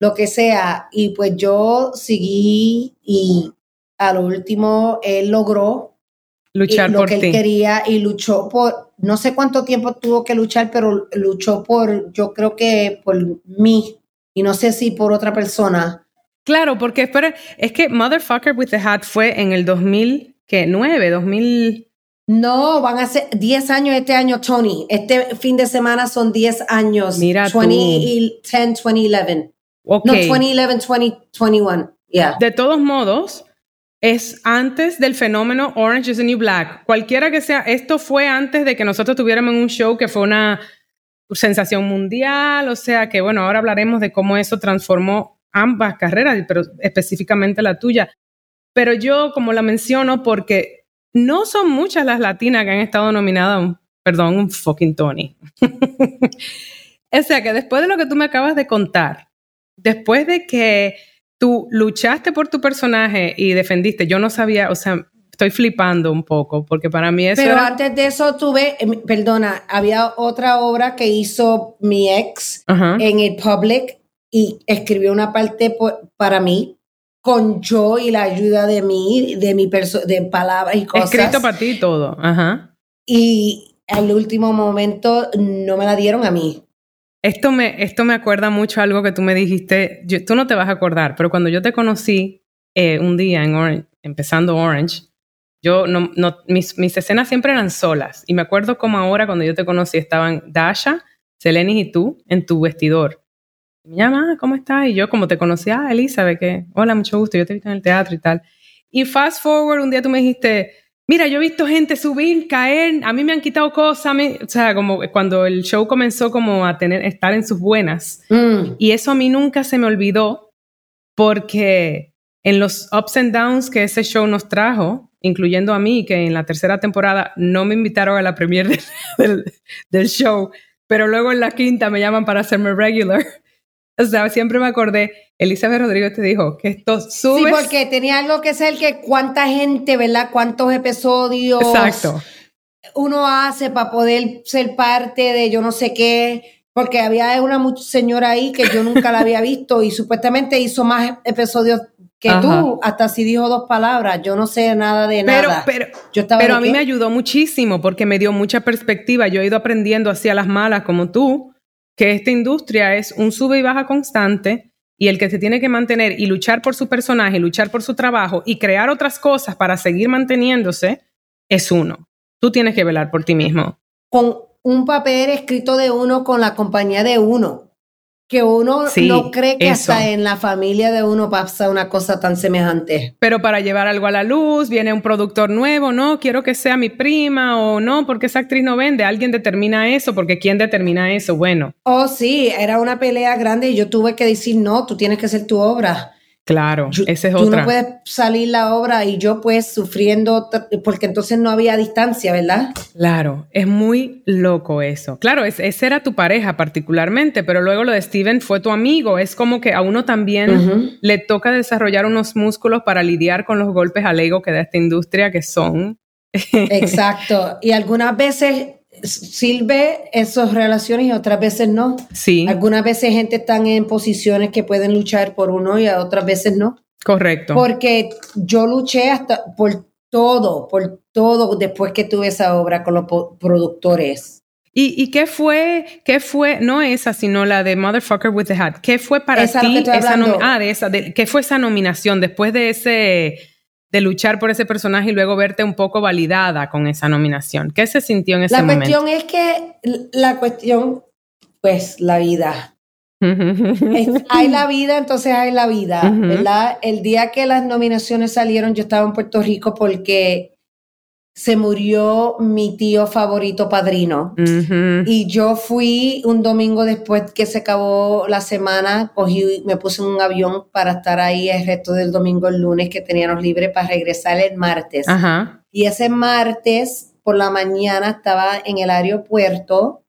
lo que sea. Y pues yo seguí y a lo último él logró Luchar lo por que él ti. quería y luchó por, no sé cuánto tiempo tuvo que luchar, pero luchó por, yo creo que por mí y no sé si por otra persona. Claro, porque espera, es que Motherfucker with the Hat fue en el 2009, 2000. No, van a ser 10 años este año, Tony. Este fin de semana son 10 años. Mira tú. 2010, 2011. Ok. No, 2011, 2021. Yeah. De todos modos, es antes del fenómeno Orange is the New Black. Cualquiera que sea, esto fue antes de que nosotros tuviéramos un show que fue una sensación mundial, o sea que bueno, ahora hablaremos de cómo eso transformó ambas carreras, pero específicamente la tuya. Pero yo como la menciono porque no son muchas las latinas que han estado nominadas, a un- perdón, un fucking Tony. <laughs> o sea que después de lo que tú me acabas de contar, después de que tú luchaste por tu personaje y defendiste, yo no sabía, o sea, estoy flipando un poco, porque para mí eso Pero era- antes de eso tuve, eh, perdona, había otra obra que hizo mi ex Ajá. en el public y escribió una parte por- para mí con yo y la ayuda de mí, de mi de palabras y cosas. Escrito para ti todo. Ajá. y al último momento no me la dieron a mí. Esto me, esto me acuerda mucho a algo que tú me dijiste. Yo- tú no te vas a acordar, pero cuando yo te conocí eh, un día en Orange, empezando Orange, yo no, no, mis, mis escenas siempre eran solas. Y me acuerdo como ahora cuando yo te conocí estaban Dasha, Selenis y tú en tu vestidor. Me llama, "Ah, ¿cómo estás? Y yo como te conocía, ah, Elizabeth, que hola, mucho gusto, yo te he visto en el teatro y tal. Y fast forward, un día tú me dijiste, mira, yo he visto gente subir, caer, a mí me han quitado cosas, a mí-". o sea, como cuando el show comenzó como a tener, estar en sus buenas. Mm. Y eso a mí nunca se me olvidó porque en los ups and downs que ese show nos trajo, incluyendo a mí, que en la tercera temporada no me invitaron a la premiere del, del- del show, pero luego en la quinta me llaman para hacerme regular. O sea, siempre me acordé, Elizabeth Rodríguez te dijo que esto Sí, sube. porque tenía algo que ser que cuánta gente, ¿verdad? Cuántos episodios Exacto. uno hace para poder ser parte de yo no sé qué. Porque había una señora ahí que yo nunca la había visto y supuestamente hizo más episodios que Ajá. tú, hasta si dijo dos palabras. Yo no sé nada de Pero, nada. pero, yo estaba Pero a mí qué? me ayudó muchísimo porque me dio mucha perspectiva. Yo he ido aprendiendo así a las malas como tú, que esta industria es un sube y baja constante y el que se tiene que mantener y luchar por su personaje, luchar por su trabajo y crear otras cosas para seguir manteniéndose es uno. Tú tienes que velar por ti mismo. con un papel escrito de uno con la compañía de uno. Que uno no cree que hasta en la familia de uno pasa una cosa tan semejante. Pero para llevar algo a la luz, viene un productor nuevo, no, quiero que sea mi prima o no, porque esa actriz no vende, alguien determina eso, porque ¿quién determina eso? Bueno. Oh, sí, era una pelea grande y yo tuve que decir, no, tú tienes que hacer tu obra. Claro, esa es tú otra. no puedes salir la obra y yo pues sufriendo, porque entonces no había distancia, ¿verdad? Claro, es muy loco eso. Claro, es, esa era tu pareja particularmente, pero luego lo de Steven fue tu amigo. Es como que a uno también le toca desarrollar unos músculos para lidiar con los golpes al ego que da esta industria que son. Exacto. Y algunas veces sirve esas relaciones y otras veces no. Sí. Algunas veces gente están en posiciones que pueden luchar por uno y otras veces no. Correcto. Porque yo luché hasta por todo, por todo después que tuve esa obra con los productores. ¿Y, qué fue, qué fue, no esa, sino la de Motherfucker with the Hat? ¿Qué fue para ti esa ah, de esa, ¿qué fue esa nominación después de ese de luchar por ese personaje y luego verte un poco validada con esa nominación. ¿Qué se sintió en ese momento? La cuestión es que la cuestión, pues la vida. <laughs> hay la vida, entonces hay la vida, ¿verdad? El día que las nominaciones salieron, yo estaba en Puerto Rico porque se murió mi tío favorito padrino. Y yo fui un domingo después que se acabó la semana, cogí, me puse en un avión para estar ahí el resto del domingo, el lunes que teníamos libre para regresar el martes. Y ese martes por la mañana estaba en el aeropuerto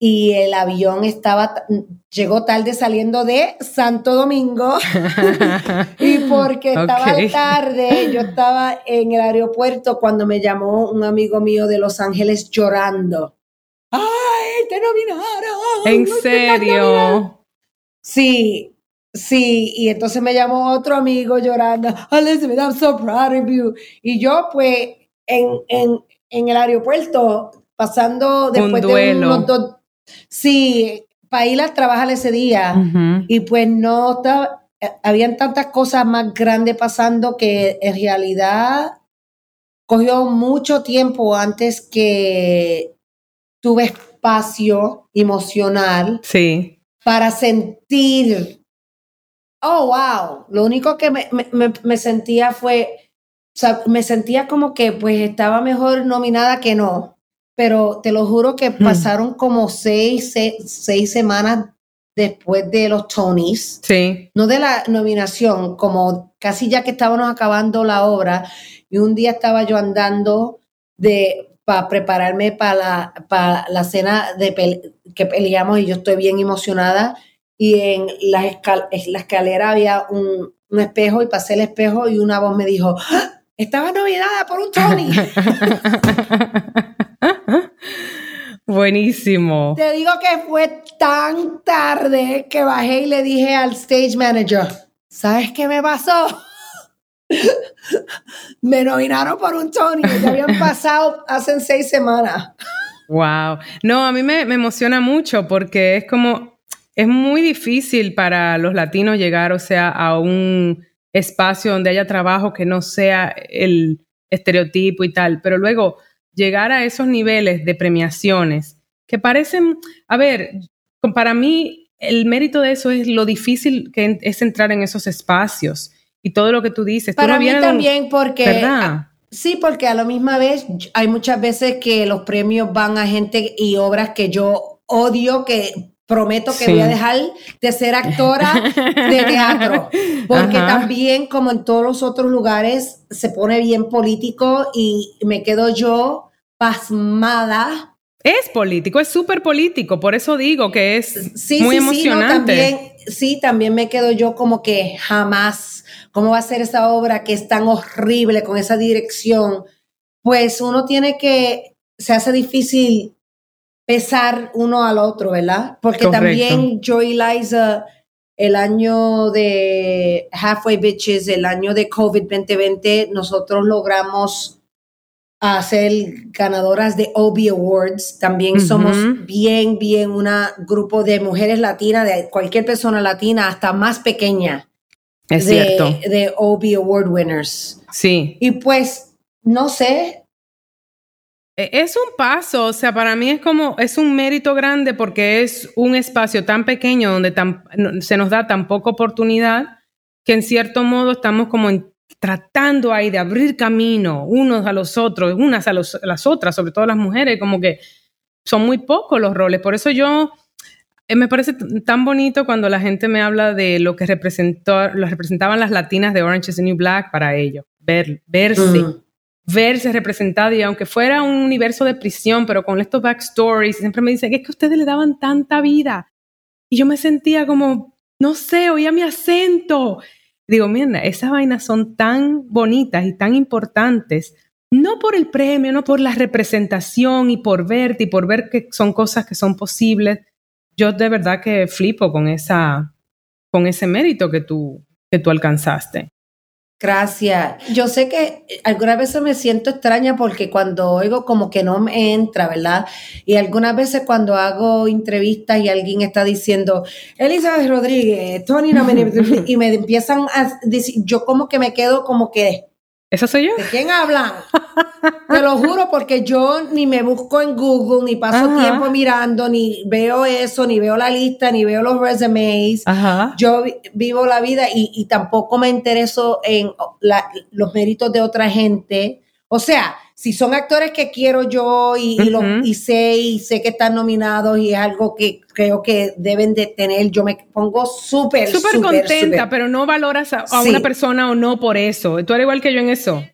y el avión estaba, llegó tarde saliendo de Santo Domingo <laughs> y porque estaba tarde, yo estaba en el aeropuerto cuando me llamó un amigo mío de Los Ángeles llorando. ¡Ay, te nominaron! ¿En serio? Sí, sí, y entonces me llamó otro amigo llorando, Elizabeth, I'm so proud of you. Y yo pues en, en, en el aeropuerto pasando después de unos dos Sí, Paila trabaja ese día y pues no estaba, habían tantas cosas más grandes pasando que en realidad cogió mucho tiempo antes que tuve espacio emocional sí. para sentir, oh, wow, lo único que me, me, me sentía fue, o sea, me sentía como que pues estaba mejor nominada que no pero te lo juro que hmm. pasaron como seis, seis, semanas después de los Tonys. Sí. No de la nominación, como casi ya que estábamos acabando la obra, y un día estaba yo andando de para prepararme para la, la cena de que peleamos y yo estoy bien emocionada y en la, la escalera había un, un, espejo y pasé el espejo y una voz me dijo, ¡Ah! estaba nominada por un Tony. <laughs> <laughs> Buenísimo. Te digo que fue tan tarde que bajé y le dije al stage manager, ¿sabes qué me pasó? <laughs> me nominaron por un Tony, ya habían <laughs> pasado hace seis semanas. Wow. No, a mí me, me, emociona mucho porque es como, es muy difícil para los latinos llegar, o sea, a un espacio donde haya trabajo que no sea el estereotipo y tal, pero luego llegar a esos niveles de premiaciones que parecen, a ver, para mí el mérito de eso es lo difícil que es entrar en esos espacios y todo lo que tú dices. Para mí también porque... ¿verdad? Sí, porque a la misma vez hay muchas veces que los premios van a gente y obras que yo odio, que prometo que voy a dejar de ser actora de <laughs> teatro, porque también como en todos los otros lugares se pone bien político y me quedo yo pasmada. Es político, es súper político, por eso digo que es muy emocionante. Sí, también, sí, también me quedo yo como que jamás, ¿cómo va a ser esa obra que es tan horrible con esa dirección? Pues uno tiene que, se hace difícil pesar uno al otro, ¿verdad? Porque también yo y Liza, el año de Halfway Bitches, el año de COVID 2020, nosotros logramos a ser ganadoras de Obie Awards. También somos bien, bien un grupo de mujeres latinas, de cualquier persona latina, hasta más pequeña. Es de, cierto. De Obie Award winners. Sí. Y pues, no sé, E, es un paso, o sea, para mí es como, es un mérito grande porque es un espacio tan pequeño donde se nos da tan poca oportunidad que en cierto modo estamos como tratando ahí de abrir camino unos a los otros, unas a, las otras, sobre todo las mujeres, como que son muy pocos los roles. Por eso yo eh, me parece tan bonito cuando la gente me habla de lo que representó, lo representaban las latinas de Orange is the New Black para ellos, ver, verse. Mm verse representado y aunque fuera un universo de prisión, pero con estos backstories, siempre me dicen, es que ustedes le daban tanta vida. Y yo me sentía como, no sé, oía mi acento. Digo, mira, esas vainas son tan bonitas y tan importantes, no por el premio, no por la representación y por verte y por ver que son cosas que son posibles. Yo de verdad que flipo con, esa, con ese mérito que tú, que tú alcanzaste. Gracias. Yo sé que algunas veces me siento extraña porque cuando oigo como que no me entra, ¿verdad? Y algunas veces cuando hago entrevistas y alguien está diciendo, Elizabeth Rodríguez, Tony, no me... <laughs> y me empiezan a decir, yo como que me quedo como que ¿Esa soy yo? ¿De quién hablan? <laughs> Te lo juro porque yo ni me busco en Google, ni paso tiempo mirando, ni veo eso, ni veo la lista, ni veo los resumes. Yo vivo la vida y, tampoco me intereso en los méritos de otra gente. O sea, si son actores que quiero yo y, y, sé y sé que están nominados y es algo que creo que deben de tener, yo me pongo súper, súper contenta, pero no valoras a, una persona o no por eso. Tú eres igual que yo en eso.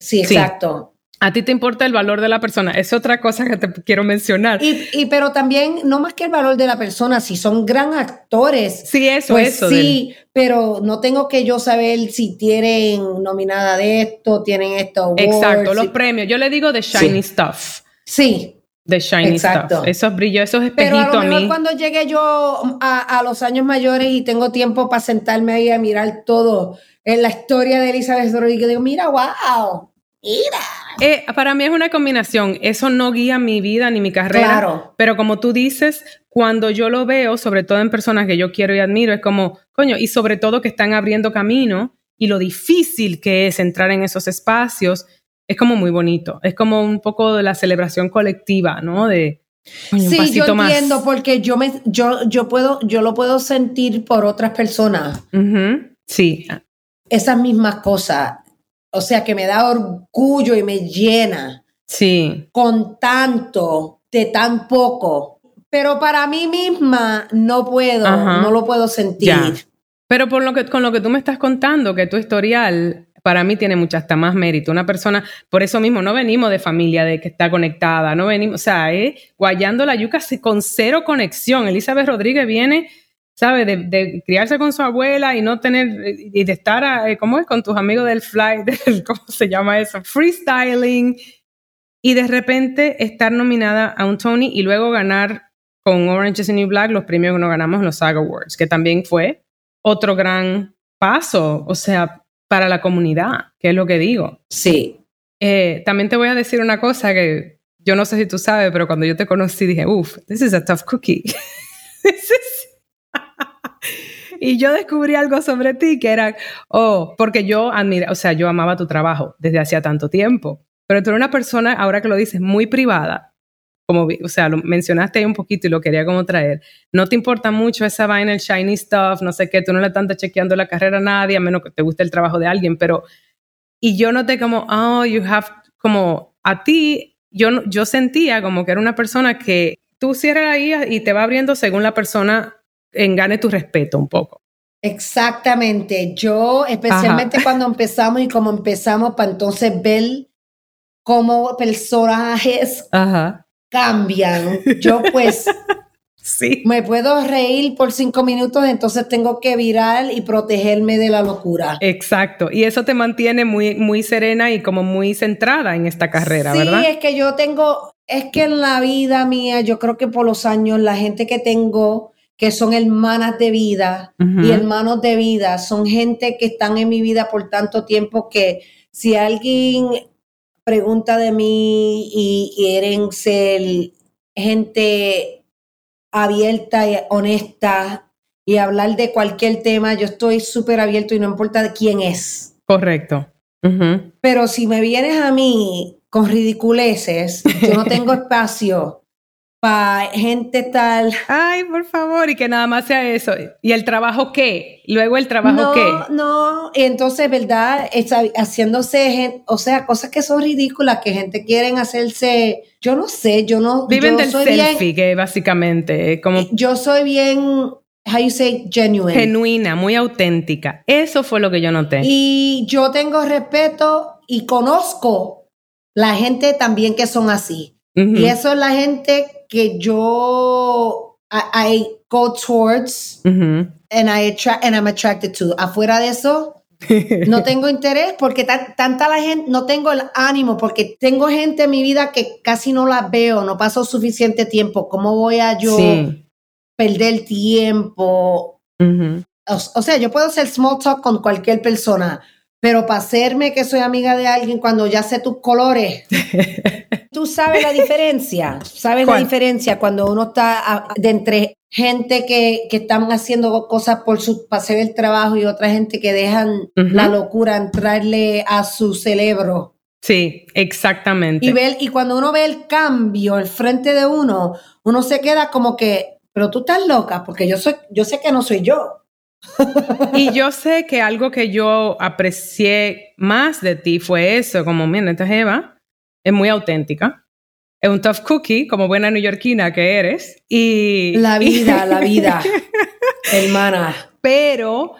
Sí, exacto. A ti te importa el valor de la persona. Es otra cosa que te quiero mencionar. Y, pero también, no más que el valor de la persona, si son gran actores. Sí, eso, pues eso. Sí, pero no tengo que yo saber si tienen nominada de esto, tienen esto. Exacto, los premios. Yo le digo de shiny stuff. Sí. De shiny stuff. Esos brillos, esos espejitos Pero a, lo mejor cuando llegue yo a, a los años mayores y tengo tiempo para sentarme ahí a mirar todo en la historia de Elizabeth Rodríguez, digo, mira, wow, eh, para mí es una combinación. Eso no guía mi vida ni mi carrera. Claro. Pero como tú dices, cuando yo lo veo, sobre todo en personas que yo quiero y admiro, es como, coño, y sobre todo que están abriendo camino y lo difícil que es entrar en esos espacios, es como muy bonito. Es como un poco de la celebración colectiva, ¿no? De, sí, yo entiendo porque yo me, yo, yo puedo, yo lo puedo sentir por otras personas. Sí. Esas mismas cosas. O sea, que me da orgullo y me llena. Sí. Con tanto de tan poco. Pero para mí misma no puedo, no lo puedo sentir. Pero por lo que, con lo que tú me estás contando, que tu historial para mí tiene mucho hasta más mérito. Una persona, por eso mismo, no venimos de familia de que está conectada, no venimos, o sea, eh, guayando la yuca con cero conexión. Elizabeth Rodríguez viene ¿sabes? De, criarse con su abuela y no tener, y de estar, eh, ¿cómo es? Con tus amigos del fly, <laughs> del, ¿cómo se llama eso? Freestyling. Y de repente estar nominada a un Tony y luego ganar con Orange is the New Black los premios que nos ganamos en los SAG Awards, que también fue otro gran paso, o sea, para la comunidad, que es lo que digo. Sí. Eh, también te voy a decir una cosa que yo no sé si tú sabes, pero cuando yo te conocí dije, uff, this is a tough cookie. <laughs> this is y yo descubrí algo sobre ti que era, oh, porque yo admira, o sea, yo amaba tu trabajo desde hacía tanto tiempo, pero tú eres una persona, ahora que lo dices, muy privada, como, o sea, lo mencionaste ahí un poquito y lo quería como traer. No te importa mucho esa vaina, el shiny stuff, no sé qué, tú no le estás chequeando la carrera a nadie, a menos que te guste el trabajo de alguien, pero, y yo noté como, oh, you have, como, a ti, yo, yo sentía como que era una persona que tú cierras ahí y te va abriendo según la persona engane tu respeto un poco. Exactamente. Yo, especialmente cuando empezamos y como empezamos para entonces ver cómo personajes cambian. Yo pues <laughs> sí. me puedo reír por cinco minutos, entonces tengo que virar y protegerme de la locura. Exacto. Y eso te mantiene muy, muy serena y como muy centrada en esta carrera, ¿verdad? Sí, es que yo tengo, es que en la vida mía, yo creo que por los años, la gente que tengo que son hermanas de vida y hermanos de vida, son gente que están en mi vida por tanto tiempo que si alguien pregunta de mí y quieren ser gente abierta y honesta y hablar de cualquier tema, yo estoy súper abierto y no importa de quién es. Correcto. Pero si me vienes a mí con ridiculeces. Yo no tengo <laughs> espacio para gente tal. Ay, por favor, y que nada más sea eso. ¿Y el trabajo qué? Luego el trabajo no, qué? No, entonces, ¿verdad? Está haciéndose, o sea, cosas que son ridículas, que gente quieren hacerse, yo no sé, yo no. Viven yo del soy selfie, que básicamente, como Yo soy bien, how you say, genuine. genuina, muy auténtica. Eso fue lo que yo noté. Y yo tengo respeto y conozco la gente también que son así. Y eso es la gente que yo I, I go towards and I attract and I'm attracted to. Afuera de eso, no <laughs> tengo interés porque tan- tanta la gente, no tengo el ánimo porque tengo gente en mi vida que casi no la veo, no paso suficiente tiempo. ¿Cómo voy a yo Sí. perder tiempo? O, o sea, yo puedo hacer small talk con cualquier persona, pero para hacerme que soy amiga de alguien cuando ya sé tus colores. <laughs> Tú sabes la diferencia, sabes ¿Cuál? la diferencia cuando uno está de entre gente que, que están haciendo cosas por su para hacer el trabajo y otra gente que dejan la locura entrarle a su cerebro. Sí, exactamente. Y ver, y cuando uno ve el cambio al frente de uno, uno se queda como que, pero tú estás loca, porque yo soy, yo sé que no soy yo. Y yo sé que algo que yo aprecié más de ti fue eso, como, mira, esta Jeva es muy auténtica, es un tough cookie, como buena neoyorquina que eres, y... La vida, la vida, <laughs> hermana. pero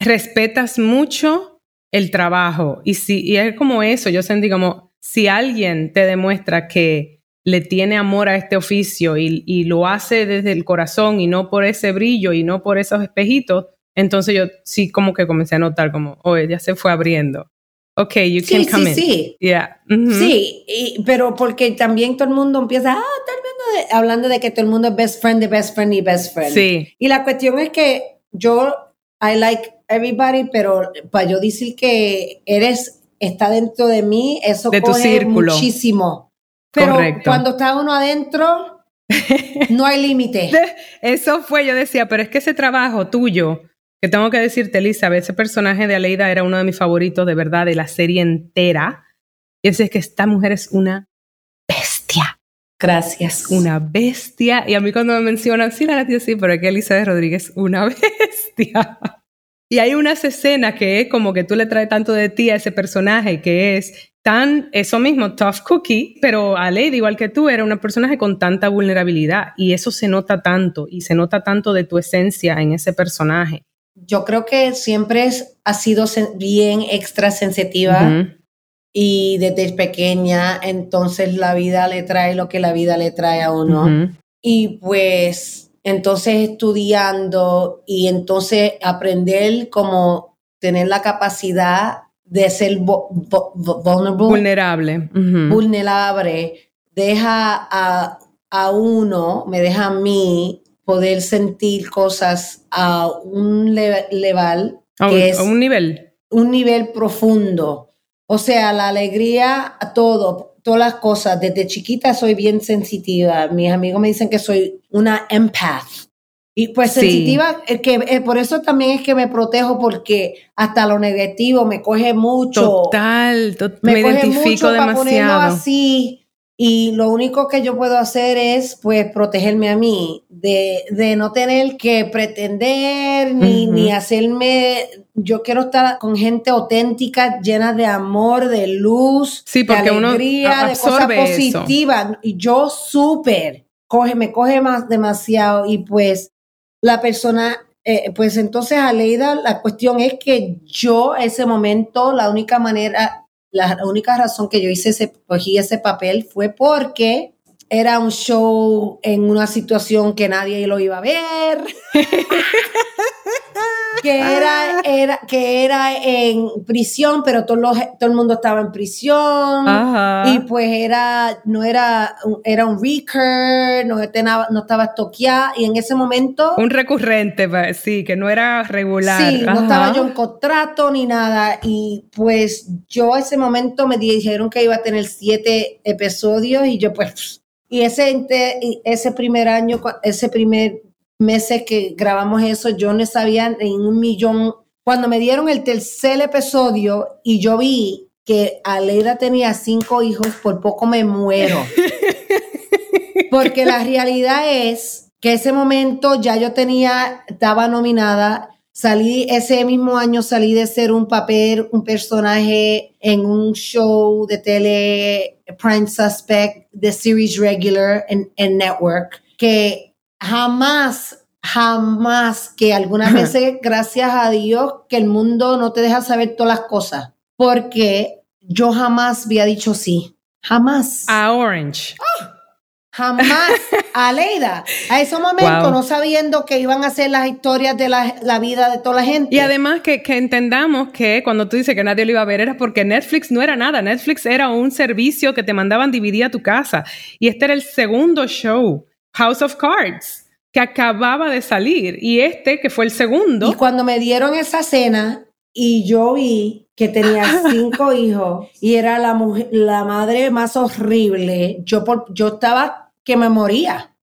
respetas mucho el trabajo. Y, si, y es como eso, yo sentí como, si alguien te demuestra que le tiene amor a este oficio y, y lo hace desde el corazón y no por ese brillo y no por esos espejitos, entonces yo sí como que comencé a notar como, oh, ya se fue abriendo. Ok, you Sí, can come sí, in. sí. Yeah. ujú. Sí, y- pero porque también todo el mundo empieza, ah, mundo de- hablando de que todo el mundo es best friend de best friend y best friend. Sí, Y la cuestión es que yo, I like everybody, pero para yo decir que eres, está dentro de mí, eso De tu coge círculo. muchísimo. Pero Correcto. cuando está uno adentro, <laughs> no hay límite. Eso fue, yo decía, pero es que ese trabajo tuyo, que tengo que decirte, Elizabeth, ese personaje de Aleida era uno de mis favoritos de verdad de la serie entera. Y es que esta mujer es una bestia, Gracias. una bestia. Y a mí cuando me mencionan, sí, la tía, sí, pero es que Elizabeth Rodríguez una <laughs> bestia. Y hay unas escenas que es como que tú le traes tanto de ti a ese personaje que es tan, eso mismo, tough cookie, pero Aleida, igual que tú, era una personaje con tanta vulnerabilidad y eso se nota tanto y se nota tanto de tu esencia en ese personaje. Yo creo que siempre es, ha sido bien extra sensitiva. Ujú. y desde pequeña, entonces la vida le trae lo que la vida le trae a uno. Y pues entonces estudiando y entonces aprender como tener la capacidad de ser vulnerable, Vulnerable. Vulnerable, deja a, a uno, me deja a mí poder sentir cosas a un le- level a, un, que es a un nivel. un nivel profundo. O sea, la alegría a todo, todas las cosas. Desde chiquita soy bien sensitiva. Mis amigos me dicen que soy una empath. Y pues Sí. sensitiva, es que eh, por eso también es que me protejo porque hasta lo negativo me coge mucho. Total, to- me, me, coge identifico mucho para ponerlo demasiado. así. Y lo único que yo puedo hacer es, pues, protegerme a mí, de, de no tener que pretender ni, ni hacerme. Yo quiero estar con gente auténtica, llena de amor, de luz, Sí, porque de uno alegría, de cosas eso. positivas. Y yo súper, coge, me coge más demasiado. Y pues, la persona, eh, pues entonces, Aleida, la cuestión es que yo, ese momento, la única manera la única razón que yo hice ese, cogí ese papel fue porque era un show en una situación que nadie lo iba a ver. <laughs> que era, era, que era en prisión, pero todo, los- todo el mundo estaba en prisión. Ajá. Y pues era, no era, un- era un recur, no, tenaba- no estaba estoqueada. Y en ese momento, un recurrente, sí, que no era regular. Sí, no estaba yo en contrato ni nada. Y pues yo ese momento me dijeron que iba a tener siete episodios y yo pues... Y ese, ese primer año, ese primer mes que grabamos eso, yo no sabía en un millón. Cuando me dieron el tercer episodio y yo vi que Aleida tenía cinco hijos, por poco me muero. <laughs> Porque la realidad es que ese momento ya yo tenía, estaba nominada, salí ese mismo año, salí de ser un papel, un personaje en un show de tele, Prime Suspect, de Series Regular en, en Network, que jamás jamás que algunas <laughs> veces, gracias a Dios, que el mundo no te deja saber todas las cosas, porque yo jamás había dicho sí, jamás. A Orange. Jamás, <laughs> a Leida, a ese momento, no sabiendo que iban a ser las historias de la, vida de toda la gente. Y además que, que, entendamos que cuando tú dices que nadie lo iba a ver era porque Netflix no era nada, Netflix era un servicio que te mandaban dividir a tu casa. Y este era el segundo show, House of Cards que acababa de salir y este que fue el segundo. Y cuando me dieron esa cena y yo vi que tenía <laughs> cinco hijos y era la mujer, la madre más horrible, yo, por, yo estaba que me moría.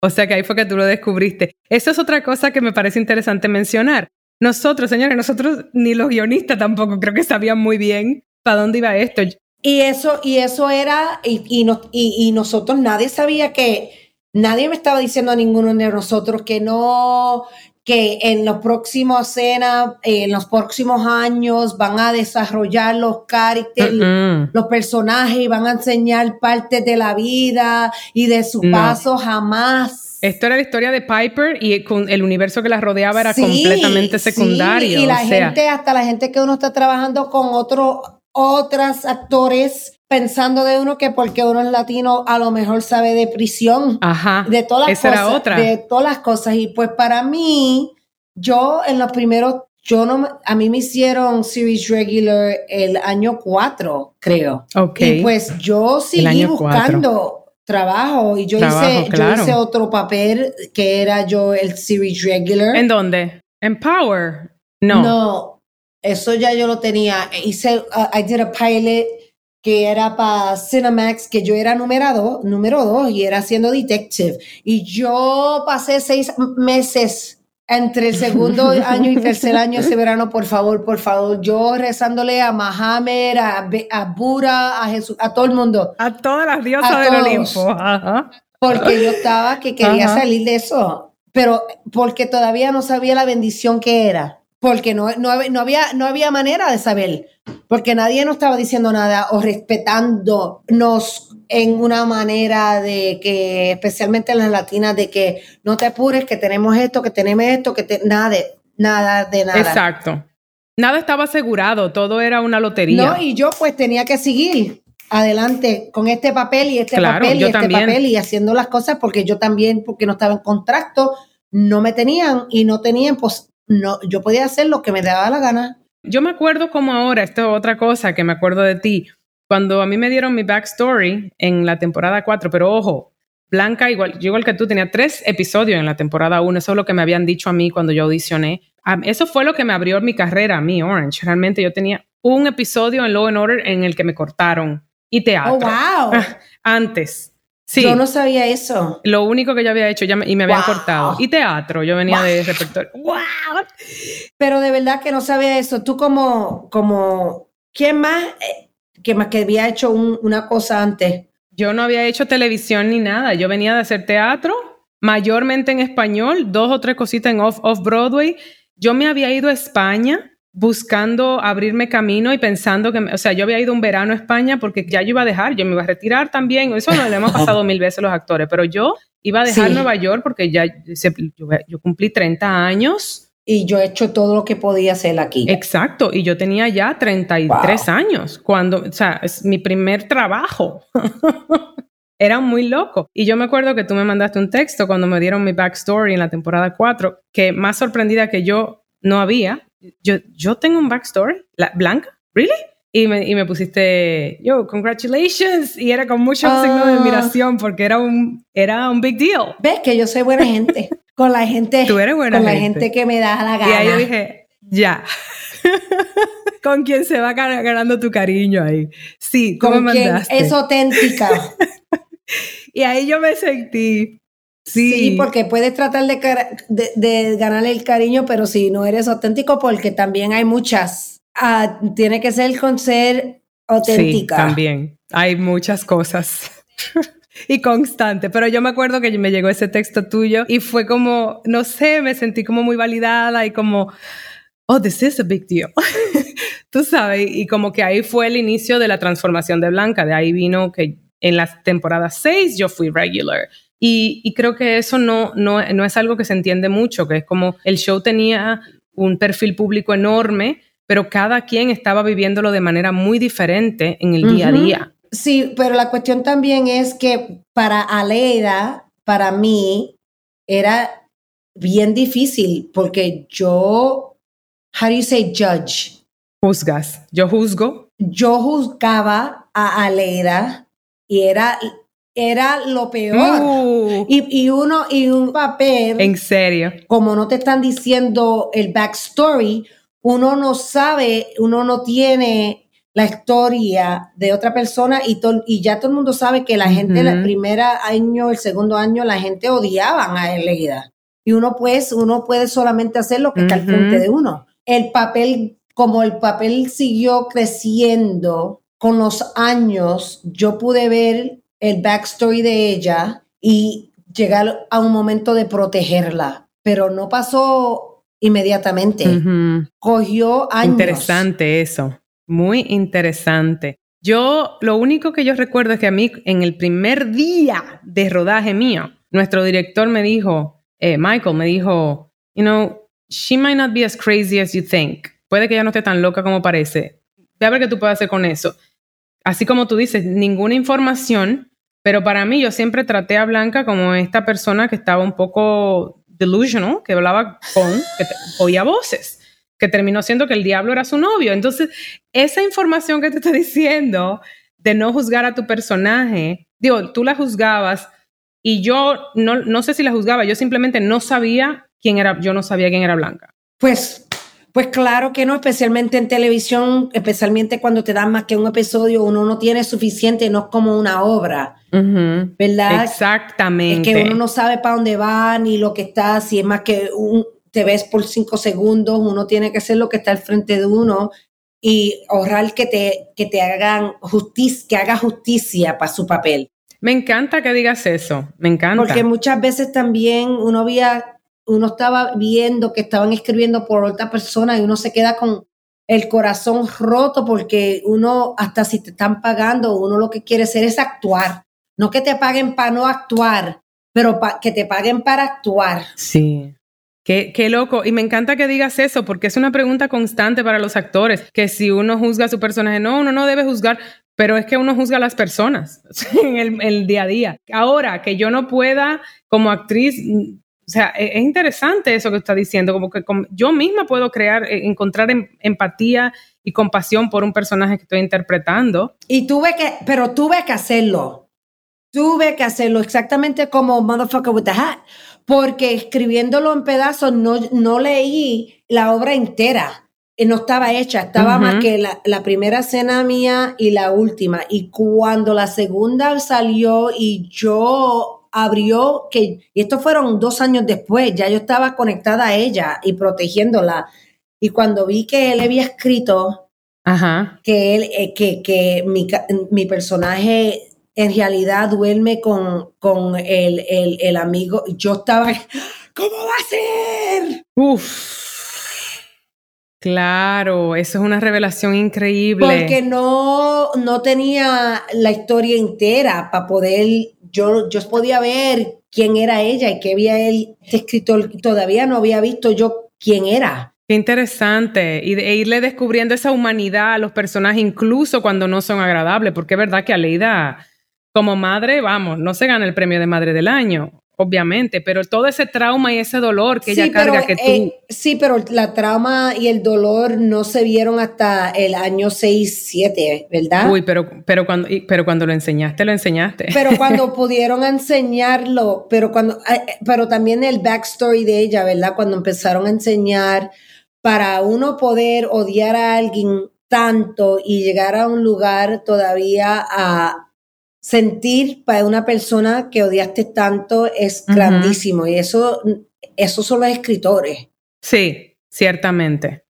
O sea que ahí fue que tú lo descubriste. Eso es otra cosa que me parece interesante mencionar. Nosotros, señores, nosotros ni los guionistas tampoco creo que sabían muy bien para dónde iba esto. Y eso, y eso era, y, y, y nosotros nadie sabía que Nadie me estaba diciendo a ninguno de nosotros que no, que en los próximos escenas, en los próximos años van a desarrollar los caracteres, los personajes y van a enseñar partes de la vida y de su paso jamás. Esto era la historia de Piper y con el universo que la rodeaba era completamente secundario. y la gente, hasta la gente que uno está trabajando con otros otros actores pensando de uno que porque uno es latino a lo mejor sabe de prisión, Ajá, de todas las cosas, de todas las cosas y pues para mí yo en los primeros yo no a mí me hicieron series regular el año 4, creo. Okay. Y pues yo seguí buscando trabajo y yo hice yo hice otro papel que era yo el series regular. ¿En dónde? ¿En Power? No. No. Eso ya yo lo tenía. Hice uh, I did a pilot que era para Cinemax, que yo era número número dos y era siendo detective. Y yo pasé seis meses entre el segundo <laughs> año y tercer año ese verano, por favor, por favor, yo rezándole a Mahamed, a, a Buda, a Jesús, a todo el mundo. A todas las diosas del Olimpo. Porque yo estaba que quería salir de eso, pero porque todavía no sabía la bendición que era porque no, no, había, no había manera de saber, porque nadie nos estaba diciendo nada o respetándonos en una manera de que, especialmente en las latinas, de que no te apures, que tenemos esto, que tenemos esto, que nada de nada de nada. Exacto. Nada estaba asegurado, todo era una lotería. No, y yo pues tenía que seguir adelante con este papel y este papel y este papel y haciendo las cosas porque yo también, porque no estaba en contrato, no me tenían y no tenían pues no, yo podía hacer lo que me daba la gana. Yo me acuerdo como ahora, esto es otra cosa que me acuerdo de ti, cuando a mí me dieron mi backstory en la temporada 4, pero ojo, Blanca, igual, yo igual que tú, tenía tres episodios en la temporada 1, eso es lo que me habían dicho a mí cuando yo audicioné. Eso fue lo que me abrió mi carrera, a mí, Orange. Realmente yo tenía un episodio en Law and Order en el que me cortaron y teatro. Oh, wow. <laughs> Antes. Yo no sabía eso. Lo único que yo había hecho ya y me habían cortado. Y teatro, yo venía de repertorio. <laughs> ¡Wow! Pero de verdad que no sabía eso. Tú como, como, ¿quién más, eh, que más que había hecho una cosa antes? Yo no había hecho televisión ni nada. Yo venía de hacer teatro, mayormente en español, dos o tres cositas en off, off Broadway. Yo me había ido a España buscando abrirme camino y pensando que, o sea, yo había ido un verano a España porque ya yo iba a dejar, yo me iba a retirar también, eso no lo hemos pasado mil veces los actores, pero yo iba a dejar Nueva York porque ya yo, cumplí 30 años. Y yo he hecho todo lo que podía hacer aquí. Exacto, y yo tenía ya 33 años cuando, o sea, es mi primer trabajo. <laughs> Era muy loco. Y yo me acuerdo que tú me mandaste un texto cuando me dieron mi backstory en la temporada 4, que más sorprendida que yo no había, yo, yo tengo un backstory, la, Blanca, ¿really? Y me, y me, pusiste, yo, congratulations. Y era con mucho signo de ah. admiración porque era un, era un big deal. Ves que yo soy buena gente. Con la gente. Tú eres buena con la gente que me da la gana. Y ahí yo dije, ya. <laughs> con quién se va ganando tu cariño ahí. Sí, ¿cómo me mandaste? es auténtica. <laughs> y ahí yo me sentí, Sí. porque puedes tratar de, de, ganarle el cariño, pero si no eres auténtico, porque también hay muchas. Ah, tiene que ser con ser auténtica. Sí, también. Hay muchas cosas. <laughs> y constante. Pero yo me acuerdo que me llegó ese texto tuyo y fue como, no sé, me sentí como muy validada y como, oh, this is a big deal. <laughs> Tú sabes, y como que ahí fue el inicio de la transformación de Blanca. De ahí vino que en la temporada 6 yo fui regular. Y, y creo que eso no, no, no es algo que se entiende mucho, que es como el show tenía un perfil público enorme, pero cada quien estaba viviéndolo de manera muy diferente en el día a día. Sí, pero la cuestión también es que para Aleida, para mí, era bien difícil porque yo, how do you say judge? Juzgas. Yo juzgo. Yo juzgaba a Aleida y era, era lo peor. Uh. Y, y, uno, y un papel. En serio. Como no te están diciendo el backstory, uno no sabe, uno no tiene la historia de otra persona y, y ya todo el mundo sabe que la gente el primer año, el segundo año, la gente odiaban a Eleida. Y uno pues, uno puede solamente hacer lo que está al frente de uno. El papel, como el papel siguió creciendo con los años, yo pude ver el backstory de ella y llegar a un momento de protegerla, pero no pasó inmediatamente. Cogió años. Interesante eso. Muy interesante. Yo, lo único que yo recuerdo es que a mí, en el primer día de rodaje mío, nuestro director me dijo, eh, Michael me dijo, you know, she might not be as crazy as you think. Puede que ella no esté tan loca como parece. Ve a ver qué tú puedes hacer con eso. Así como tú dices, ninguna información, pero para mí yo siempre traté a Blanca como esta persona que estaba un poco delusional, que hablaba con, que oía voces que terminó siendo que el diablo era su novio. Entonces, esa información que te estoy diciendo de no juzgar a tu personaje, digo, tú la juzgabas y yo no, no sé si la juzgaba, yo simplemente no sabía quién era, yo no sabía quién era Blanca. Pues pues claro que no, especialmente en televisión, especialmente cuando te dan más que un episodio, uno no tiene suficiente, no es como una obra, ¿verdad? Exactamente. Es que uno no sabe para dónde va ni lo que está, si es más que un, te ves por cinco segundos, uno tiene que hacer lo que está al frente de uno y ahorrar que te, que te hagan justicia, que haga justicia para su papel. Me encanta que digas eso, me encanta. Porque muchas veces también uno había, uno estaba viendo que estaban escribiendo por otra persona y uno se queda con el corazón roto porque uno, hasta si te están pagando, uno lo que quiere hacer es actuar. No que te paguen para no actuar, pero que te paguen para actuar. Sí. Qué, qué, loco. Y me encanta que digas eso, porque es una pregunta constante para los actores, que si uno juzga a su personaje, no, uno no debe juzgar, pero es que uno juzga a las personas <laughs> en el, día a día. Ahora, que yo no pueda como actriz, o sea, e, es, interesante eso que está diciendo, como que yo misma puedo crear, eh, encontrar em, empatía y compasión por un personaje que estoy interpretando. Y tuve que, pero tuve que hacerlo. Tuve que hacerlo exactamente como Motherfucker with the Hat porque escribiéndolo en pedazos no, no leí la obra entera. Eh, no estaba hecha, estaba más que la, la, primera escena mía y la última. Y cuando la segunda salió y yo abrió, que, y esto fueron dos años después, ya yo estaba conectada a ella y protegiéndola. Y cuando vi que él había escrito que él, eh, que, que mi, mi personaje en realidad duerme con, con el, el, amigo. Yo estaba, ¿cómo va a ser? Uf. Claro, eso es una revelación increíble. Porque no, no tenía la historia entera para poder, yo, yo podía ver quién era ella y qué había él escrito. Todavía no había visto yo quién era. Qué interesante. Y e irle descubriendo esa humanidad a los personajes, incluso cuando no son agradables, porque es verdad que Aleida como madre, vamos, no se gana el premio de madre del año, obviamente, pero todo ese trauma y ese dolor que ella carga que tú... Eh, sí, pero la trauma y el dolor no se vieron hasta el año 6, 7, ¿verdad? Uy, pero, pero, cuando, pero cuando lo enseñaste, lo enseñaste. Pero <laughs> cuando pudieron enseñarlo, pero, cuando, eh, eh, pero también el backstory de ella, ¿verdad? Cuando empezaron a enseñar para uno poder odiar a alguien tanto y llegar a un lugar todavía a sentir para una persona que odiaste tanto es grandísimo y eso, eso son los escritores. Sí, ciertamente.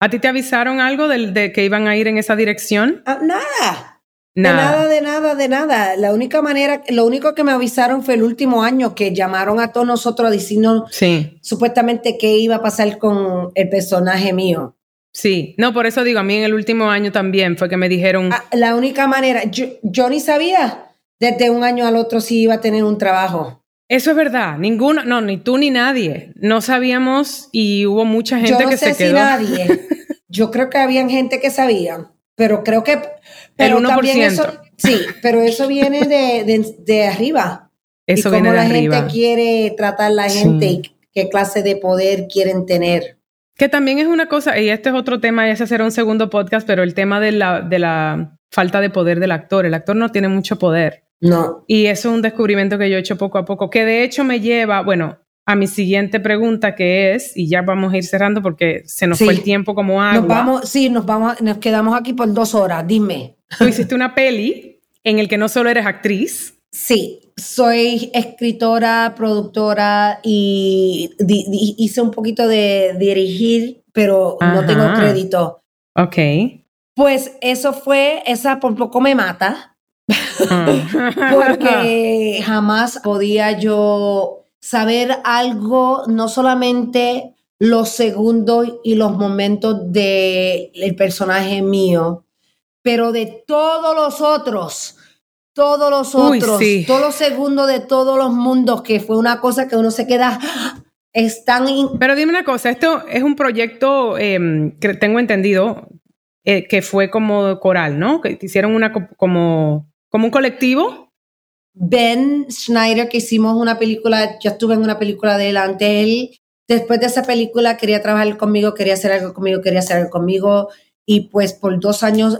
¿A ti te avisaron algo de, de que iban a ir en esa dirección? Ah, nada. De nada, de nada, de nada. La única manera, lo único que me avisaron fue el último año que llamaron a todos nosotros a decirnos Sí, supuestamente qué iba a pasar con el personaje mío. Sí. No, por eso digo, a mí en el último año también fue que me dijeron, Ah, La única manera, yo, yo ni sabía desde un año al otro si iba a tener un trabajo. eso es verdad, ninguno, no, ni tú ni nadie. No sabíamos y hubo mucha gente yo no que sé se si nadie. <laughs> Yo creo que había gente que sabía, pero creo que pero El también 1%. eso, sí, pero eso viene de, de, de arriba. Eso y viene cómo de la arriba. gente quiere tratar a la Sí. gente y qué clase de poder quieren tener. Que también es una cosa, y este es otro tema, y ese será un segundo podcast, pero el tema de la, de la falta de poder del actor. El actor no tiene mucho poder. No. Y eso es un descubrimiento que yo he hecho poco a poco, que de hecho me lleva, bueno, a mi siguiente pregunta que es, y ya vamos a ir cerrando porque se nos Sí. fue el tiempo como agua. Nos vamos, sí, nos vamos, nos quedamos aquí por dos horas. Dime. Tú hiciste una peli en el que no solo eres actriz, Sí, soy escritora, productora y di- di- hice un poquito de dirigir, pero no tengo crédito. ok. Pues eso fue, esa por poco me mata, <laughs> porque jamás podía yo saber algo, no solamente los segundos y los momentos del personaje mío, pero de todos los otros, todos los Uy, otros, sí. todos los segundos de todos los mundos, que fue una cosa que uno se queda, <gasps> es tan... in- Pero dime una cosa, esto es un proyecto em, que tengo entendido eh, que fue como coral, ¿no? Que hicieron una co- como, como un colectivo. Ben Schneider, que hicimos una película, yo estuve en una película de él antes, él, después de esa película quería trabajar conmigo, quería hacer algo conmigo, quería hacer algo conmigo, y pues por dos años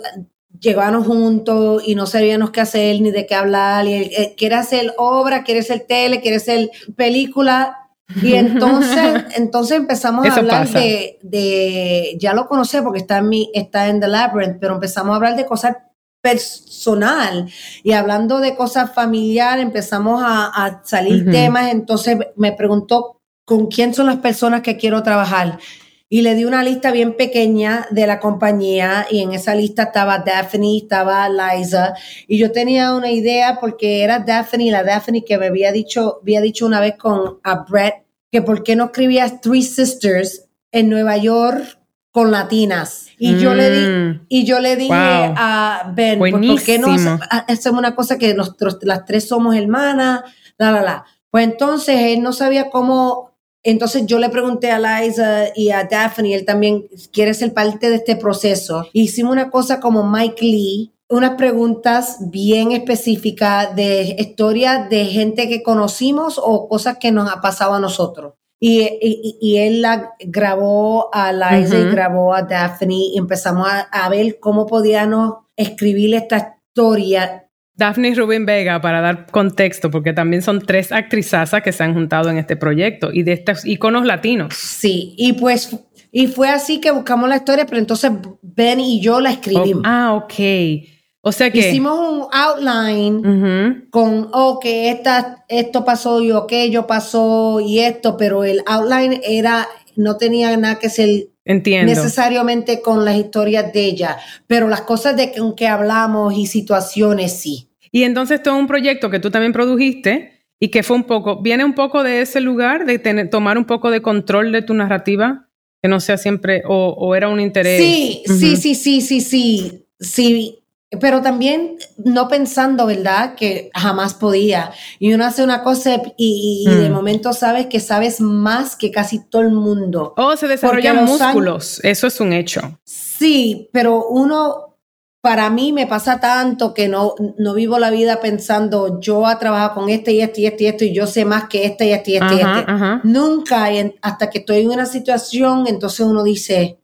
llegábamos juntos y no sabíamos qué hacer ni de qué hablar, y él eh, quiere hacer obra, quiere hacer tele, quiere hacer película, y entonces, <laughs> entonces empezamos a hablar de, de, ya lo conocí porque está en, mi, está en The Labyrinth, pero empezamos a hablar de cosas personal. Y hablando de cosas familiares empezamos a, a salir Ujú. temas, entonces me preguntó con quién son las personas que quiero trabajar y le di una lista bien pequeña de la compañía y en esa lista estaba Daphne, estaba Liza y yo tenía una idea porque era Daphne, la Daphne que me había dicho, había dicho una vez con a Brett que por qué no escribías Three Sisters en Nueva York con latinas y yo le di Mm. y yo le dije Wow. a Ben, pues, ¿por qué no Buenísimo. hace- hacemos una cosa que nosotros las tres somos hermanas? La, la, la. Pues entonces él no sabía cómo. Entonces yo le pregunté a Liza y a Daphne, y él también quiere ser parte de este proceso. Hicimos una cosa como Mike Lee, unas preguntas bien específicas de historias de gente que conocimos o cosas que nos ha pasado a nosotros. Y, y- y él la grabó a Liza y grabó a Daphne y empezamos a, a ver cómo podíamos escribir esta historia. Daphne Rubin Vega, para dar contexto, porque también son tres actrizazas que se han juntado en este proyecto y de estos iconos latinos. Sí, y pues y fue así que buscamos la historia, pero entonces Ben y yo la escribimos. ah, ok. O sea que... Hicimos un outline Ujú. con, oh, que esta, esto pasó y aquello pasó y esto, pero el outline era, no tenía nada que ser Entiendo. necesariamente con las historias de ella, pero las cosas de que, que hablamos y situaciones sí. Y entonces todo un proyecto que tú también produjiste y que fue un poco, viene un poco de ese lugar, de tener, tomar un poco de control de tu narrativa, que no sea siempre, o, o era un interés. Sí, Ujú. sí, sí, sí, sí, sí, sí. Pero también no pensando, ¿verdad? Que jamás podía. Y uno hace una cosa y, y de Mm. momento sabes que sabes más que casi todo el mundo. O se desarrollan músculos, eso es un hecho. Sí, pero uno, para mí me pasa tanto que no, no vivo la vida pensando, yo he trabajado con este y este y este y esto y yo sé más que este y este y este y este. ajá. Nunca, hasta que estoy en una situación, entonces uno dice,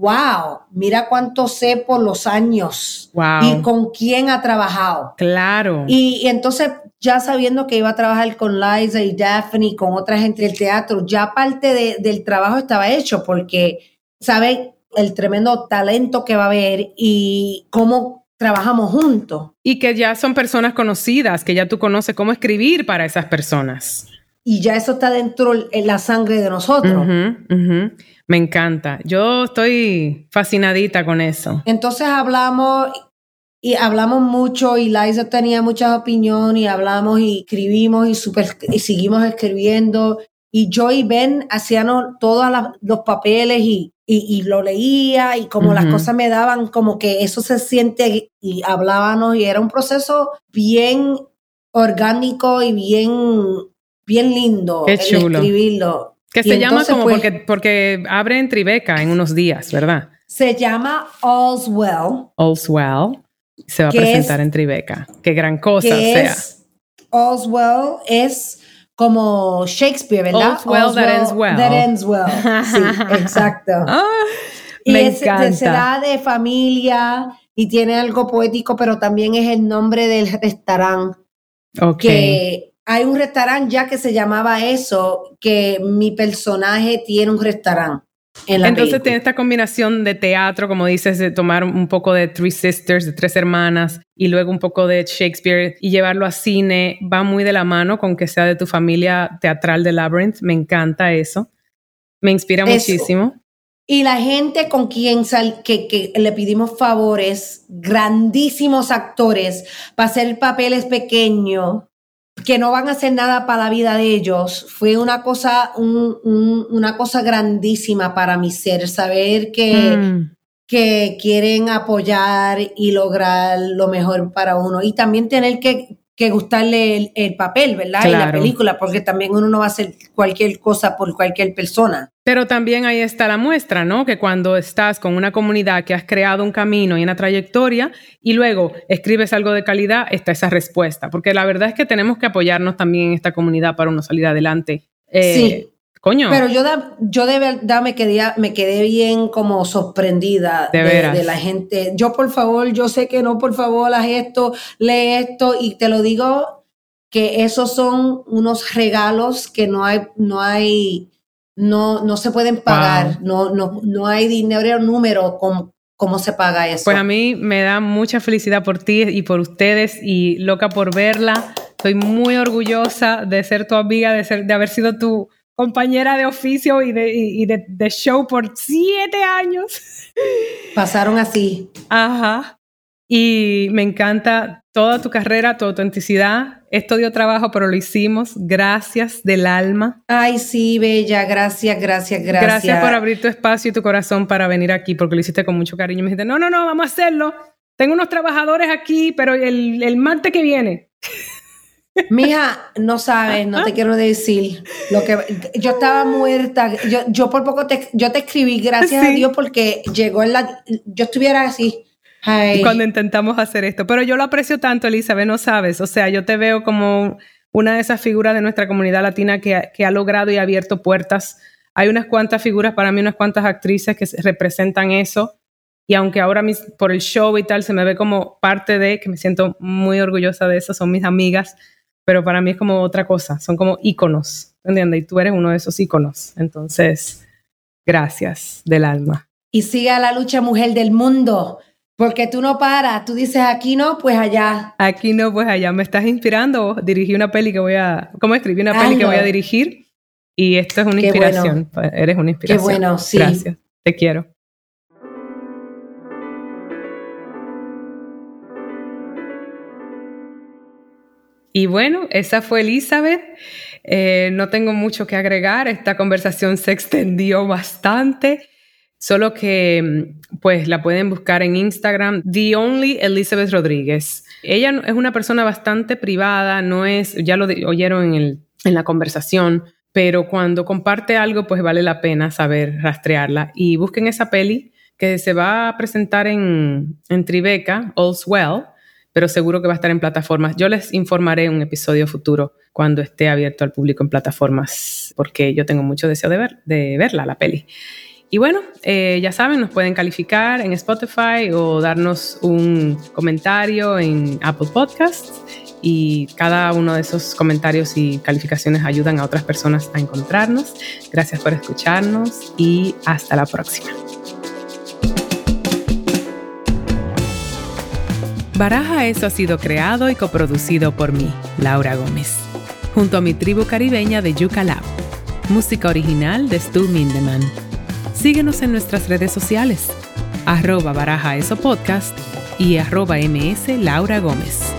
wow, mira cuánto sé por los años Wow. y con quién ha trabajado. Claro. Y, y entonces, ya sabiendo que iba a trabajar con Liza y Daphne y con otra gente del teatro, ya parte de- del trabajo estaba hecho porque, ¿sabes? El tremendo talento que va a haber y cómo trabajamos juntos. Y que ya son personas conocidas, que ya tú conoces cómo escribir para esas personas. Y ya eso está dentro en la sangre de nosotros. Me encanta. Yo estoy fascinadita con eso. Entonces hablamos y hablamos mucho y Liza tenía muchas opiniones y hablamos y escribimos y, super, y seguimos escribiendo y yo y Ben hacían todos los papeles y, y, lo leía y como las cosas me daban como que eso se siente y hablábamos y era un proceso bien orgánico y bien bien lindo Qué chulo. escribirlo. Que se llama como pues porque, porque abre en Tribeca en unos días, ¿verdad? Se llama All's Well. All's Well. Se va a presentar en Tribeca. Qué gran cosa sea. All's Well es como Shakespeare, ¿verdad? All's well, that ends well. That ends well. Sí, <laughs> exacto. Ah, y me es, encanta. se da de familia y tiene algo poético, pero también es el nombre del restaurante. Ok. Que hay un restaurante ya que se llamaba eso, que mi personaje tiene un restaurante. En la Entonces película. tiene esta combinación de teatro, como dices, de tomar un poco de Three Sisters, de tres hermanas, y luego un poco de Shakespeare y llevarlo a cine. Va muy de la mano con que sea de tu familia teatral de Labyrinth. Me encanta eso. Me inspira Eso. muchísimo. Y la gente con quien sal- que, que le pedimos favores, grandísimos actores, para hacer papeles pequeños, que no van a hacer nada para la vida de ellos, fue una cosa, un- un- una cosa grandísima para mi ser, saber que, Mm. que quieren apoyar y lograr lo mejor para uno. Y también tener que, que gustarle el, el papel, ¿verdad? Y la película, porque también uno no va a hacer cualquier cosa por cualquier persona. Pero también ahí está la muestra, ¿no? Que cuando estás con una comunidad que has creado un camino y una trayectoria y luego escribes algo de calidad, está esa respuesta. Porque la verdad es que tenemos que apoyarnos también en esta comunidad para uno salir adelante. Eh, Sí. Coño. Pero yo, da- yo de verdad me quedé, me quedé bien como sorprendida De de, de la gente. Yo, por favor, yo sé que no, por favor, haz esto, lee esto y te lo digo que esos son unos regalos que no hay, no hay, no, no se pueden pagar. No, no, no hay dinero, número, cómo, cómo se paga eso. Pues a mí me da mucha felicidad por ti y por ustedes y loca por verla. Estoy muy orgullosa de ser tu amiga, de, ser, de haber sido tu compañera de oficio y de, y de, de show por siete años. Pasaron así. Ajá. Y me encanta toda tu carrera, tu autenticidad. Esto dio trabajo, pero lo hicimos. Gracias del alma. Ay, sí, Bella, gracias, gracias, gracias. Gracias por abrir tu espacio y tu corazón para venir aquí, porque lo hiciste con mucho cariño. Me dijiste, no, no, no, vamos a hacerlo. Tengo unos trabajadores aquí, pero el, el martes que viene. Mija, no sabes, no te quiero decir lo que yo estaba muerta. Yo, yo por poco te, yo te escribí, gracias Sí. a Dios, porque llegó en la. Yo estuviera así. Ay, cuando intentamos hacer esto. Pero yo lo aprecio tanto, Elizabeth, no sabes. O sea, yo te veo como una de esas figuras de nuestra comunidad latina que, ha- que ha logrado y ha abierto puertas. Hay unas cuantas figuras, para mí unas cuantas actrices que se- representan eso. Y aunque ahora mis- por el show y tal se me ve como parte de, que me siento muy orgullosa de eso, son mis amigas, pero para mí es como otra cosa, son como íconos, ¿entiendes? Y tú eres uno de esos íconos. Entonces, gracias del alma. y siga la lucha mujer del mundo, porque tú no paras. Tú dices aquí no, pues allá. Aquí no, pues allá me estás inspirando. Dirigí una peli que voy a, ¿cómo escribí una peli que voy a dirigir? Y esto es una Qué inspiración. Eres una inspiración. bueno, sí. Gracias. Te quiero. Y bueno, esa fue Elizabeth. Eh, no tengo mucho que agregar. Esta conversación se extendió bastante. Solo que, mm, pues, la pueden buscar en Instagram, The Only Elizabeth Rodríguez. Ella es una persona bastante privada, no es, ya lo oyeron en, el, en la conversación, pero cuando comparte algo, pues vale la pena saber rastrearla. Y busquen esa peli que se va a presentar en, en Tribeca, All's Well, pero seguro que va a estar en plataformas. Yo les informaré en un episodio futuro cuando esté abierto al público en plataformas, porque yo tengo mucho deseo de, ver, de verla, la peli. Y bueno, eh, ya saben, nos pueden calificar en Spotify o darnos un comentario en Apple Podcasts. Y cada uno de esos comentarios y calificaciones ayudan a otras personas a encontrarnos. Gracias por escucharnos y hasta la próxima. Baraja Eso ha sido creado y coproducido por mí, Laura Gómez junto a mi tribu caribeña de Yuca Lab. Música original de Stu Mindeman. Síguenos en nuestras redes sociales, arroba baraja eso podcast y arroba ms Laura Gómez.